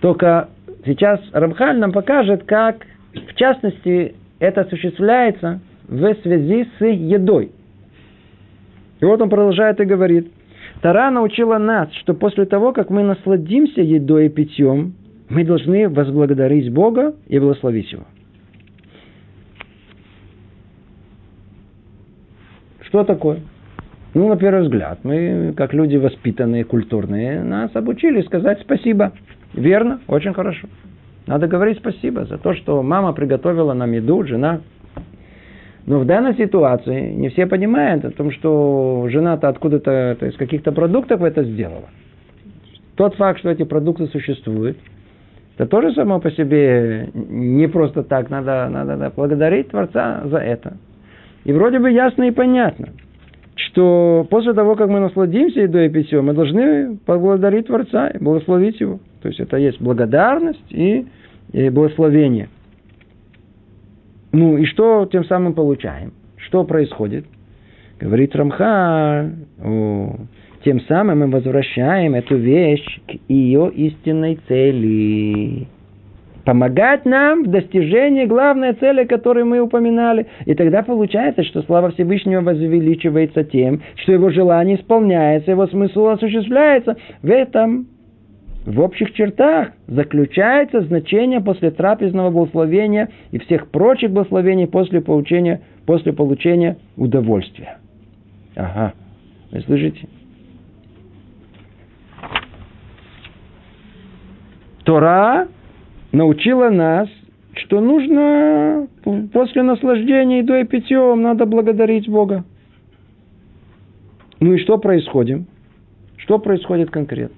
Speaker 1: Только сейчас Рамхаль нам покажет, как, в частности, это осуществляется в связи с едой. И вот он продолжает и говорит. Тара научила нас, что после того, как мы насладимся едой и питьем, мы должны возблагодарить Бога и благословить Его. Что такое? Ну, на первый взгляд, мы, как люди воспитанные, культурные, нас обучили сказать спасибо. Верно, очень хорошо. Надо говорить спасибо за то, что мама приготовила нам еду, жена. Но в данной ситуации не все понимают о том, что жена-то откуда-то, то есть каких-то продуктов это сделала. Тот факт, что эти продукты существуют, это тоже само по себе не просто так. Надо, надо, надо благодарить Творца за это. И вроде бы ясно и понятно, что после того, как мы насладимся едой и питьем, мы должны поблагодарить Творца и благословить Его. То есть это есть благодарность и, и благословение. Ну и что тем самым получаем? Что происходит? Говорит Рамха, тем самым мы возвращаем эту вещь к ее истинной цели. Помогать нам в достижении главной цели, которую мы упоминали. И тогда получается, что слава Всевышнего возвеличивается тем, что его желание исполняется, его смысл осуществляется. В этом в общих чертах заключается значение после трапезного благословения и всех прочих благословений после получения, после получения удовольствия. Ага, вы слышите? Тора научила нас, что нужно после наслаждения едой и питьем надо благодарить Бога. Ну и что происходит? Что происходит конкретно?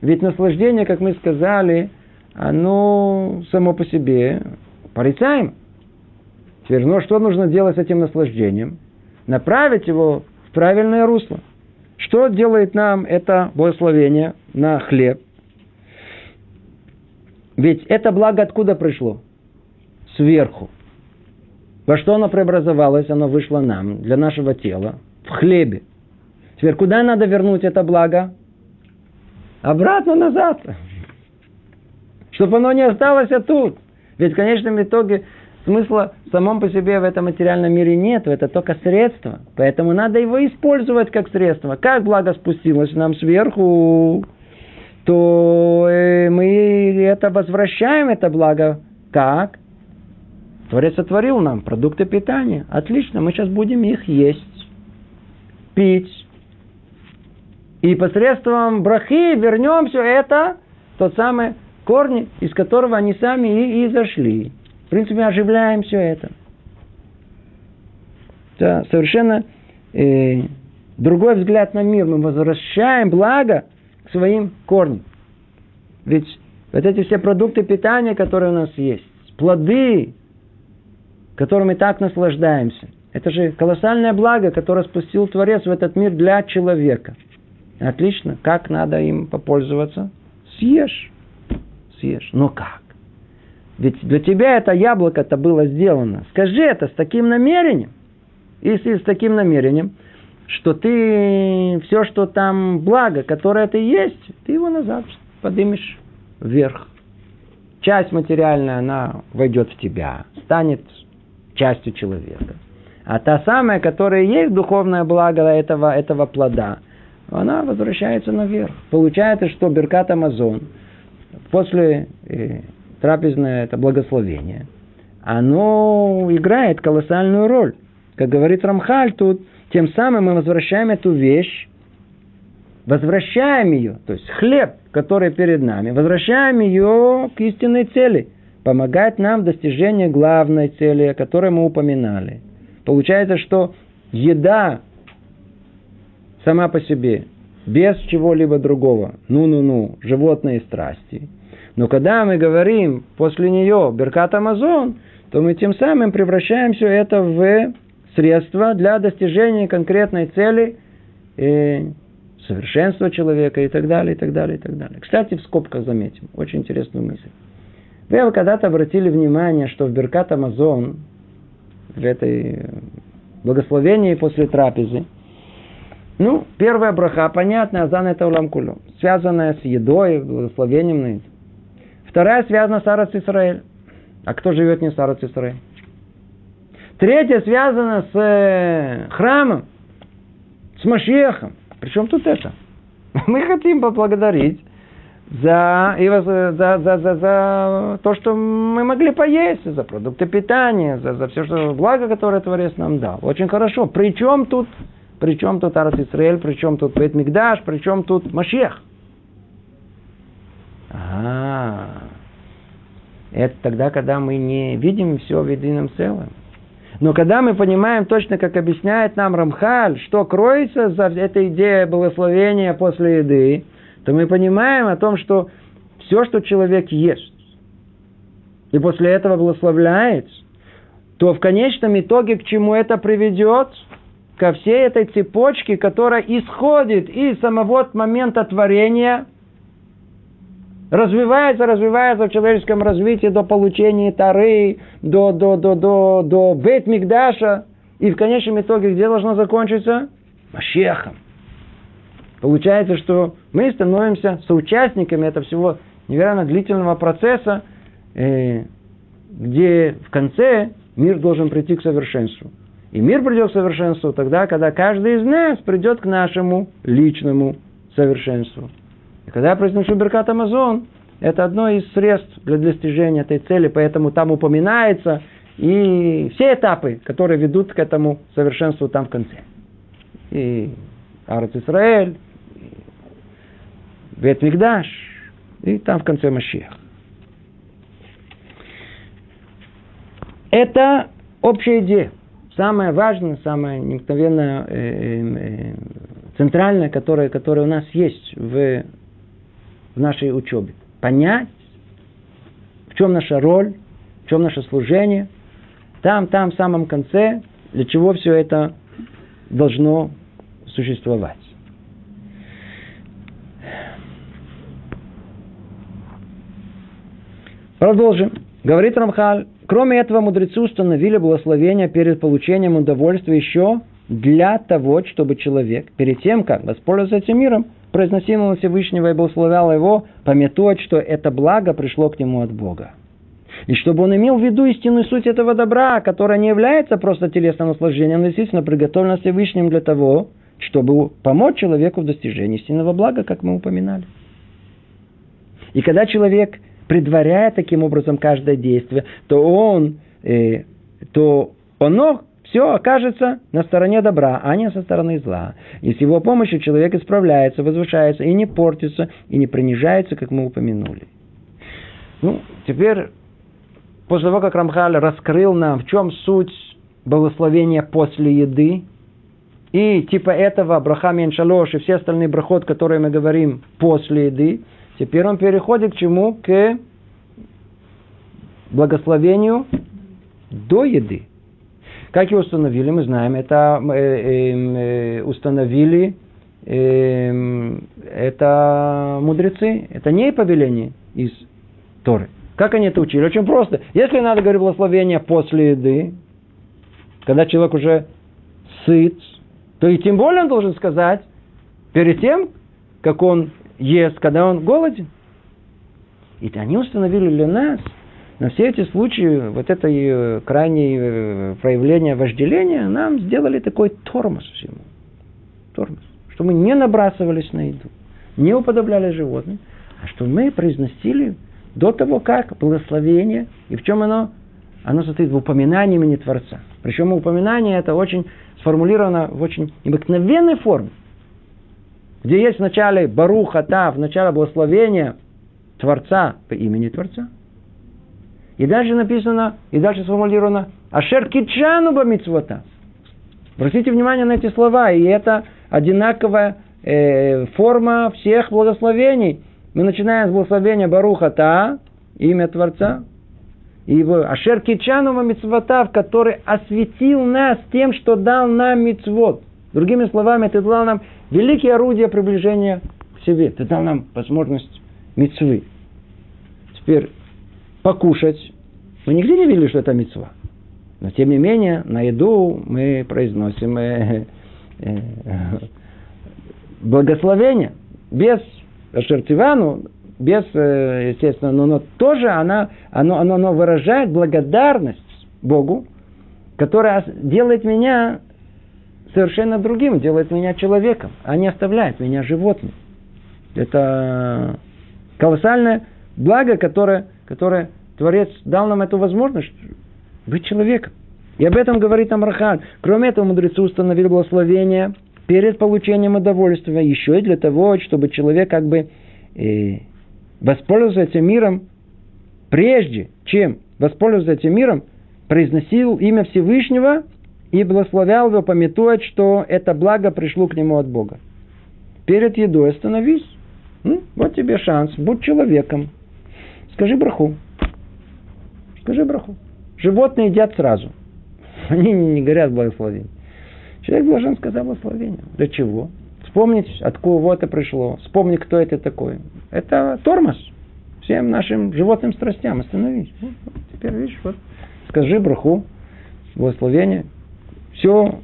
Speaker 1: Ведь наслаждение, как мы сказали, оно само по себе порицаем. Теперь, ну что нужно делать с этим наслаждением? Направить его в правильное русло. Что делает нам это благословение на хлеб? Ведь это благо откуда пришло? Сверху. Во что оно преобразовалось? Оно вышло нам, для нашего тела, в хлебе. Теперь куда надо вернуть это благо? обратно назад. Чтобы оно не осталось тут. Ведь в конечном итоге смысла в самом по себе в этом материальном мире нет, это только средство. Поэтому надо его использовать как средство. Как благо спустилось нам сверху, то э, мы это возвращаем, это благо. Как? Творец сотворил нам продукты питания. Отлично, мы сейчас будем их есть, пить, и посредством брахи вернем все это, тот самый корни, из которого они сами и, и зашли. В принципе, оживляем все это. Это совершенно э, другой взгляд на мир. Мы возвращаем благо своим корням. Ведь вот эти все продукты питания, которые у нас есть, плоды, которыми так наслаждаемся, это же колоссальное благо, которое спустил Творец в этот мир для человека – Отлично. Как надо им попользоваться? Съешь. Съешь. Но как? Ведь для тебя это яблоко-то было сделано. Скажи это с таким намерением. Если с таким намерением, что ты все, что там благо, которое ты есть, ты его назад поднимешь вверх. Часть материальная, она войдет в тебя, станет частью человека. А та самая, которая есть духовное благо этого, этого плода, она возвращается наверх. Получается, что Беркат Амазон после э, трапезное это благословение, оно играет колоссальную роль. Как говорит Рамхаль тут, тем самым мы возвращаем эту вещь, возвращаем ее, то есть хлеб, который перед нами, возвращаем ее к истинной цели, помогать нам в достижении главной цели, о которой мы упоминали. Получается, что еда сама по себе, без чего-либо другого. Ну-ну-ну, животные страсти. Но когда мы говорим после нее Беркат Амазон, то мы тем самым превращаем все это в средство для достижения конкретной цели и совершенства человека и так далее, и так далее, и так далее. Кстати, в скобках заметим, очень интересную мысль. Вы когда-то обратили внимание, что в Беркат Амазон, в этой благословении после трапезы, ну, первая браха, понятно, азан это улам кулю, связанная с едой, благословением на Вторая связана с Арас Исраэль. А кто живет не с Арас Исраэль? Третья связана с э, храмом, с Машехом. Причем тут это? Мы хотим поблагодарить за, за, за, за, за, за то, что мы могли поесть, за продукты питания, за, за все что благо, которое Творец нам дал. Очень хорошо. Причем тут причем тут Арас Исраэль, причем тут Бет Мигдаш, причем тут Машех. А, это тогда, когда мы не видим все в едином целом. Но когда мы понимаем точно, как объясняет нам Рамхаль, что кроется за этой идеей благословения после еды, то мы понимаем о том, что все, что человек ест, и после этого благословляет, то в конечном итоге к чему это приведет? Ко всей этой цепочке, которая исходит из самого момента творения, развивается, развивается в человеческом развитии до получения Тары, до, до, до, до, до Бет Мигдаша, и в конечном итоге где должно закончиться? Машехом. Получается, что мы становимся соучастниками этого всего невероятно длительного процесса, э, где в конце мир должен прийти к совершенству. И мир придет к совершенству тогда, когда каждый из нас придет к нашему личному совершенству. И когда я произношу Беркат Амазон, это одно из средств для достижения этой цели, поэтому там упоминается и все этапы, которые ведут к этому совершенству там в конце. И Арат Исраэль, Бет Мигдаш, и там в конце Машиах. Это общая идея. Самое важное, самое необыкновенное, э, э, э, центральное, которое, которое у нас есть в, в нашей учебе. Понять, в чем наша роль, в чем наше служение. Там, там, в самом конце, для чего все это должно существовать. Продолжим. Говорит Рамхаль, кроме этого мудрецы установили благословение перед получением удовольствия еще для того, чтобы человек, перед тем, как воспользоваться этим миром, произносимого Всевышнего и благословлял его, пометует, что это благо пришло к нему от Бога. И чтобы он имел в виду истинную суть этого добра, которая не является просто телесным наслаждением, но действительно приготовлена Всевышним для того, чтобы помочь человеку в достижении истинного блага, как мы упоминали. И когда человек предваряя таким образом каждое действие, то он, э, то оно все окажется на стороне добра, а не со стороны зла. И с его помощью человек исправляется, возвышается и не портится, и не принижается, как мы упомянули. Ну, теперь, после того, как Рамхаль раскрыл нам, в чем суть благословения после еды, и типа этого Брахам Яншалош и все остальные брахот, которые мы говорим после еды, Теперь он переходит к чему? К благословению до еды. Как его установили, мы знаем, это э, э, э, установили э, это мудрецы, это не повеление из Торы. Как они это учили? Очень просто. Если надо говорить благословение после еды, когда человек уже сыт, то и тем более он должен сказать перед тем, как он ест, когда он голоден. И они установили для нас на все эти случаи, вот это э, крайнее э, проявление вожделения, нам сделали такой тормоз всему. Тормоз. Что мы не набрасывались на еду, не уподобляли животным, а что мы произносили до того, как благословение, и в чем оно? Оно состоит в упоминании имени Творца. Причем упоминание это очень сформулировано в очень необыкновенной форме где есть в начале Баруха Та, в начале благословения Творца по имени Творца. И дальше написано, и дальше сформулировано Ашер Китчану Бамитсвата. Обратите внимание на эти слова, и это одинаковая э, форма всех благословений. Мы начинаем с благословения Баруха Та, имя Творца, и его Ашер Китчану Мицвата, который осветил нас тем, что дал нам мицвод. Другими словами, ты дал нам великие орудия приближения к себе. Ты дал нам возможность мецвы. Теперь покушать. Мы нигде не видели, что это мецва. Но тем не менее, на еду мы произносим э, э, благословение. Без Шертивану, без, э, естественно, но, но тоже она, оно, оно, оно выражает благодарность Богу, которая делает меня совершенно другим, делает меня человеком, а не оставляет меня животным. Это колоссальное благо, которое, которое Творец дал нам эту возможность быть человеком. И об этом говорит Амрахан. Кроме этого, мудрецы установили благословение перед получением удовольствия, еще и для того, чтобы человек как бы э, воспользовался этим миром прежде чем воспользоваться этим миром, произносил имя Всевышнего и благословлял его, пометуя, что это благо пришло к нему от Бога. Перед едой остановись. Ну, вот тебе шанс. Будь человеком. Скажи браху. Скажи браху. Животные едят сразу. Они не говорят благословение. Человек должен сказать благословение. Для чего? Вспомнить, откуда это пришло. Вспомнить, кто это такой. Это тормоз. Всем нашим животным страстям. Остановись. Вот, вот, теперь видишь, вот. Скажи браху. Благословение. Все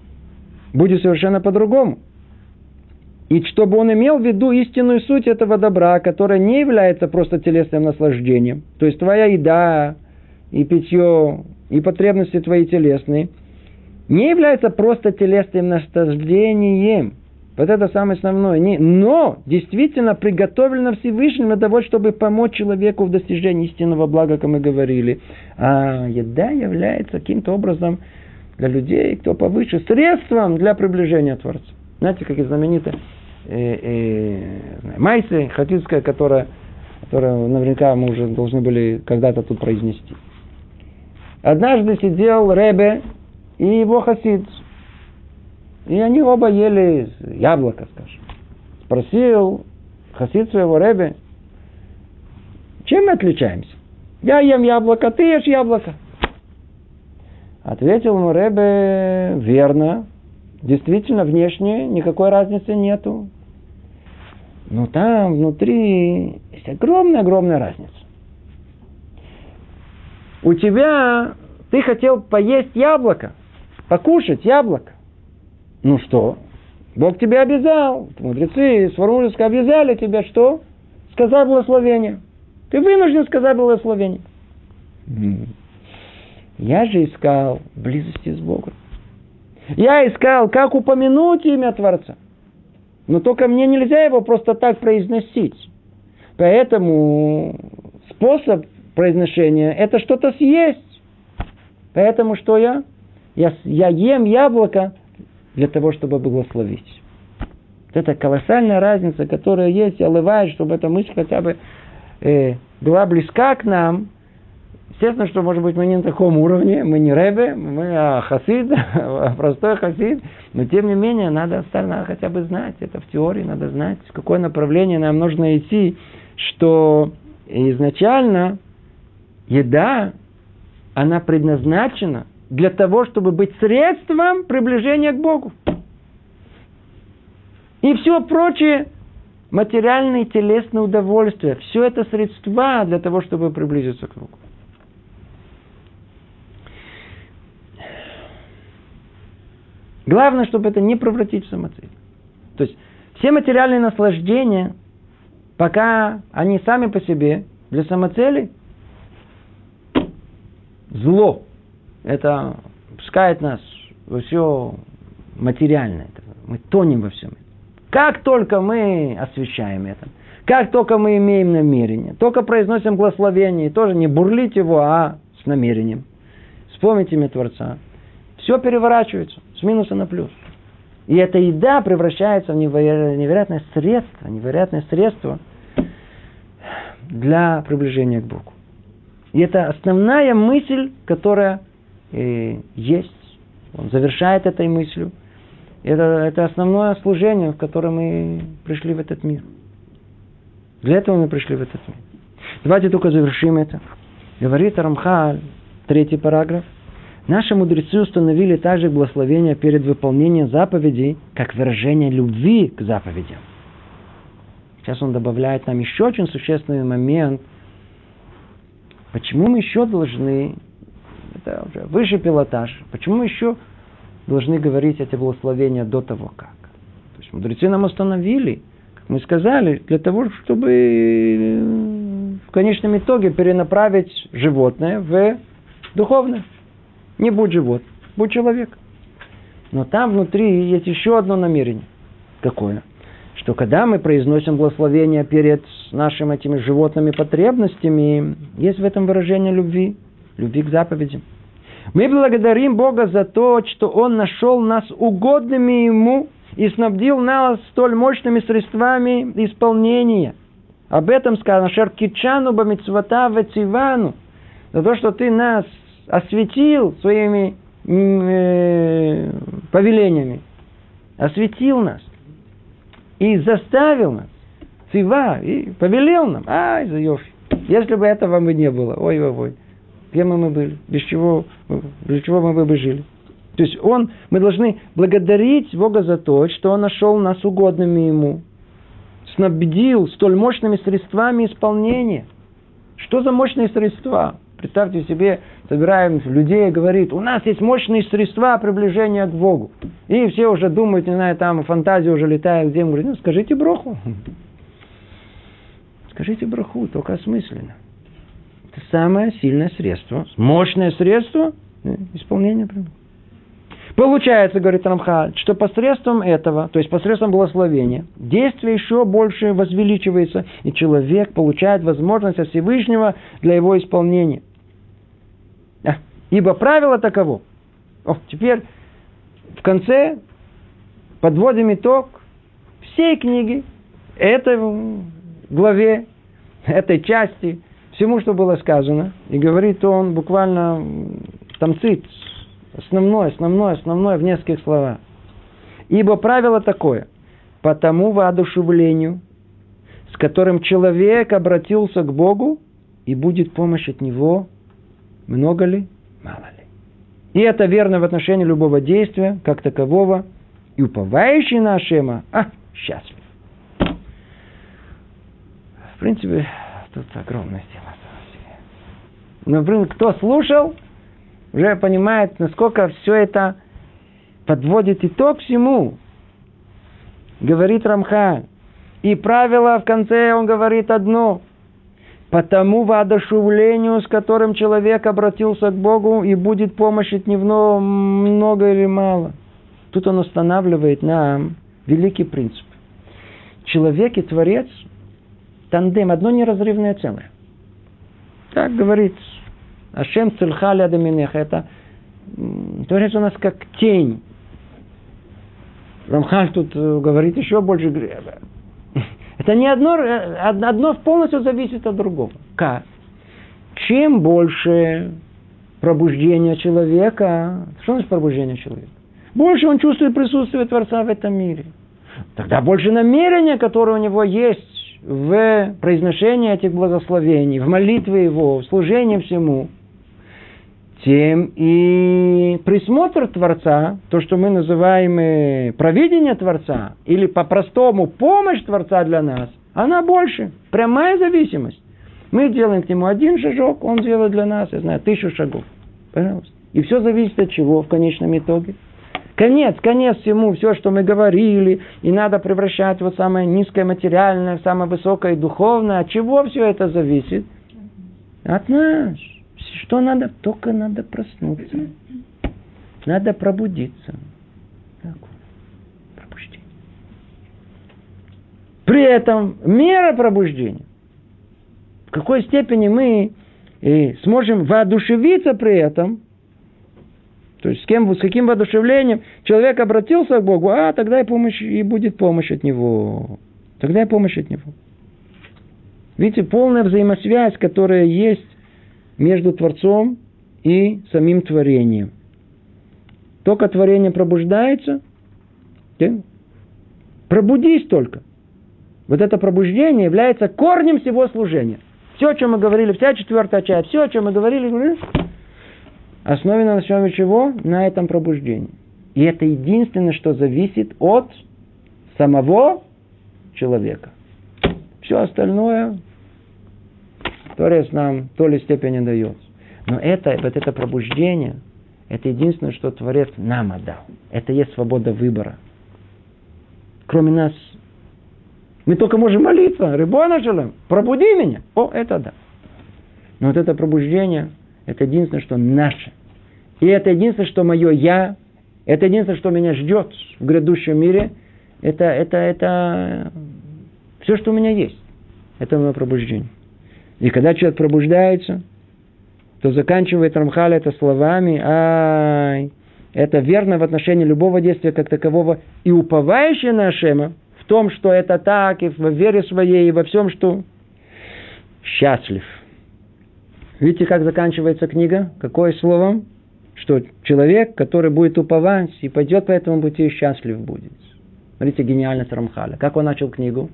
Speaker 1: будет совершенно по-другому. И чтобы он имел в виду истинную суть этого добра, которая не является просто телесным наслаждением. То есть твоя еда и питье, и потребности твои телесные, не является просто телесным наслаждением. Вот это самое основное. Но действительно приготовлено Всевышним для того, чтобы помочь человеку в достижении истинного блага, как мы говорили. А еда является каким-то образом для людей, кто повыше, средством для приближения Творца. Знаете, как и знаменитая Майсы Хатинская, которая, которая наверняка мы уже должны были когда-то тут произнести. Однажды сидел Ребе и его хасид. И они оба ели яблоко, скажем. Спросил хасид своего Ребе, чем мы отличаемся? Я ем яблоко, ты ешь яблоко. Ответил ему Ребе, верно, действительно, внешне никакой разницы нету. Но там внутри есть огромная-огромная разница. У тебя, ты хотел поесть яблоко, покушать яблоко. Ну что? Бог тебя обязал. Мудрецы с Вармужеска обязали тебя что? Сказать благословение. Ты вынужден сказать благословение. Я же искал близости с Богом. Я искал, как упомянуть имя Творца. Но только мне нельзя его просто так произносить. Поэтому способ произношения – это что-то съесть. Поэтому что я? Я, я ем яблоко для того, чтобы благословить. Это колоссальная разница, которая есть, и оливает, чтобы эта мысль хотя бы э, была близка к нам – Естественно, что, может быть, мы не на таком уровне, мы не рэбе, мы а хасид, простой хасид, но тем не менее, надо остальное хотя бы знать, это в теории надо знать, в какое направление нам нужно идти, что изначально еда, она предназначена для того, чтобы быть средством приближения к Богу. И все прочее, материальные телесные удовольствия, все это средства для того, чтобы приблизиться к Богу. Главное, чтобы это не превратить в самоцель. То есть все материальные наслаждения, пока они сами по себе для самоцели, зло. Это пускает нас во все материальное. Мы тонем во всем. Как только мы освещаем это, как только мы имеем намерение, только произносим благословение, тоже не бурлить его, а с намерением. Вспомните имя Творца. Все переворачивается с минуса на плюс. И эта еда превращается в невероятное средство, невероятное средство для приближения к Богу. И это основная мысль, которая э, есть. Он завершает этой мыслью. Это, это основное служение, в котором мы пришли в этот мир. Для этого мы пришли в этот мир. Давайте только завершим это. Говорит Рамхаль, третий параграф. Наши мудрецы установили также благословение перед выполнением заповедей, как выражение любви к заповедям. Сейчас он добавляет нам еще очень существенный момент. Почему мы еще должны, это уже выше пилотаж, почему мы еще должны говорить эти благословения до того как? То есть мудрецы нам установили, как мы сказали, для того, чтобы в конечном итоге перенаправить животное в духовное. Не будь живот, будь человек. Но там внутри есть еще одно намерение. Какое? Что когда мы произносим благословение перед нашими этими животными потребностями, есть в этом выражение любви, любви к заповедям. Мы благодарим Бога за то, что Он нашел нас угодными Ему и снабдил нас столь мощными средствами исполнения. Об этом сказано, Шаркичану бамитсвата вецивану – за то, что ты нас осветил своими э, повелениями, осветил нас и заставил нас, цива, и повелел нам. Ай, за Йофи. Если бы этого бы не было, ой-ой-ой, где мы, мы были, без чего, для чего мы бы жили. То есть он, мы должны благодарить Бога за то, что он нашел нас угодными ему, снабдил столь мощными средствами исполнения. Что за мощные средства? Представьте себе, собираем людей и говорит, у нас есть мощные средства приближения к Богу. И все уже думают, не знаю, там фантазия уже летает где Говорит, ну скажите броху. Скажите браху, только осмысленно. Это самое сильное средство, мощное средство исполнения приближения. Получается, говорит Рамхаль, что посредством этого, то есть посредством благословения, действие еще больше возвеличивается, и человек получает возможность от Всевышнего для его исполнения. Ибо правило таково. О, теперь в конце подводим итог всей книги, этой главе, этой части, всему, что было сказано. И говорит он буквально там цит, Основное, основное, основное в нескольких словах. Ибо правило такое. По тому воодушевлению, с которым человек обратился к Богу, и будет помощь от Него, много ли, мало ли. И это верно в отношении любого действия, как такового, и уповающий на Ашема, а, счастлив. В принципе, тут огромная тема. Но, кто слушал, уже понимает, насколько все это подводит итог всему. Говорит Рамха. И правило в конце он говорит одно. По тому воодушевлению, с которым человек обратился к Богу, и будет помощь от Него много или мало. Тут он устанавливает нам великий принцип. Человек и Творец – тандем, одно неразрывное целое. Так говорит Ашем цельхаля даминеха. Это Творец у нас как тень. Рамхаль тут э, говорит еще больше. Это не одно, э, одно полностью зависит от другого. Как? Чем больше пробуждения человека, что значит пробуждение человека? Больше он чувствует присутствие Творца в этом мире. Тогда больше намерения, которые у него есть в произношении этих благословений, в молитве его, в служении всему – тем и присмотр Творца, то, что мы называем э, провидение Творца, или по-простому помощь Творца для нас, она больше. Прямая зависимость. Мы делаем к нему один шажок, он делает для нас, я знаю, тысячу шагов. Пожалуйста. И все зависит от чего в конечном итоге? Конец, конец всему, все, что мы говорили, и надо превращать в самое низкое материальное, в самое высокое духовное. От чего все это зависит? От нас. Что надо? Только надо проснуться. Надо пробудиться. Так, пробуждение. При этом мера пробуждения. В какой степени мы и сможем воодушевиться при этом, то есть с, кем, с каким воодушевлением человек обратился к Богу, а тогда и, помощь, и будет помощь от него. Тогда и помощь от него. Видите, полная взаимосвязь, которая есть между Творцом и самим творением. Только творение пробуждается, да? пробудись только. Вот это пробуждение является корнем всего служения. Все, о чем мы говорили, вся четвертая часть, все, о чем мы говорили, основано на основе чего? На этом пробуждении. И это единственное, что зависит от самого человека. Все остальное Творец нам то ли степени дает. Но это, вот это пробуждение, это единственное, что Творец нам отдал. Это есть свобода выбора. Кроме нас, мы только можем молиться. Рыбона желаем, пробуди меня. О, это да. Но вот это пробуждение, это единственное, что наше. И это единственное, что мое я, это единственное, что меня ждет в грядущем мире. Это, это, это все, что у меня есть. Это мое пробуждение. И когда человек пробуждается, то заканчивает Рамхаль это словами, ай, это верно в отношении любого действия как такового, и уповающий на Ашема в том, что это так, и в вере своей, и во всем, что счастлив. Видите, как заканчивается книга? Какое словом? Что человек, который будет уповать и пойдет по этому пути, счастлив будет. Смотрите, гениальность Рамхаля. Как он начал книгу?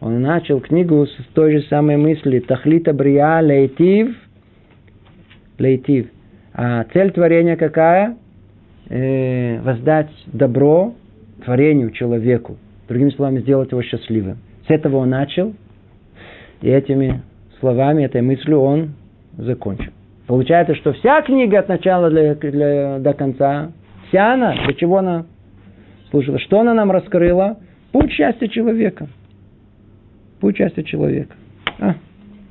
Speaker 1: Он начал книгу с той же самой мысли. Тахлита брия лейтив. Лейтив. А цель творения какая? Э, воздать добро творению, человеку. Другими словами, сделать его счастливым. С этого он начал. И этими словами, этой мыслью он закончил. Получается, что вся книга от начала для, для, до конца, вся она, для чего она служила? Что она нам раскрыла? Путь счастья человека. Путь счастья человека. А.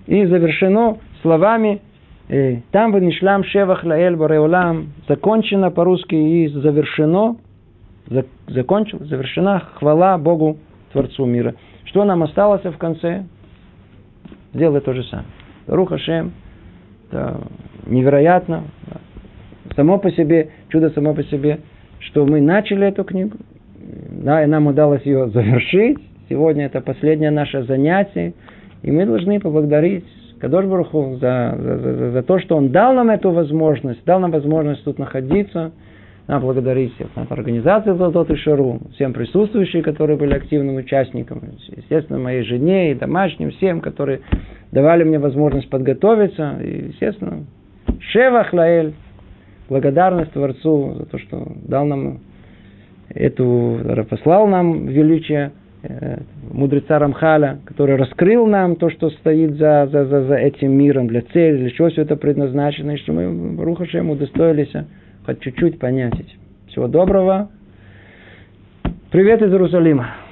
Speaker 1: И завершено словами э, там в Нишлам Шевах Лаэль Бореулам закончено по-русски и завершено, закончилось, завершена хвала Богу Творцу мира. Что нам осталось в конце? Сделай то же самое. Руха Шем – это невероятно. Само по себе, чудо само по себе, что мы начали эту книгу, да, и нам удалось ее завершить. Сегодня это последнее наше занятие, и мы должны поблагодарить Кадош Баруху за, за, за, за то, что он дал нам эту возможность, дал нам возможность тут находиться. Надо благодарить от организации Золотой Шару, всем присутствующим, которые были активными участниками, естественно, моей жене и домашним, всем, которые давали мне возможность подготовиться. И, естественно, Шевах Лаэль, благодарность Творцу за то, что дал нам эту, послал нам величие мудреца Рамхаля, который раскрыл нам то, что стоит за, за, за, за этим миром, для цели, для чего все это предназначено, и что мы, Рухашем, удостоились хоть чуть-чуть понять. Всего доброго. Привет из Иерусалима.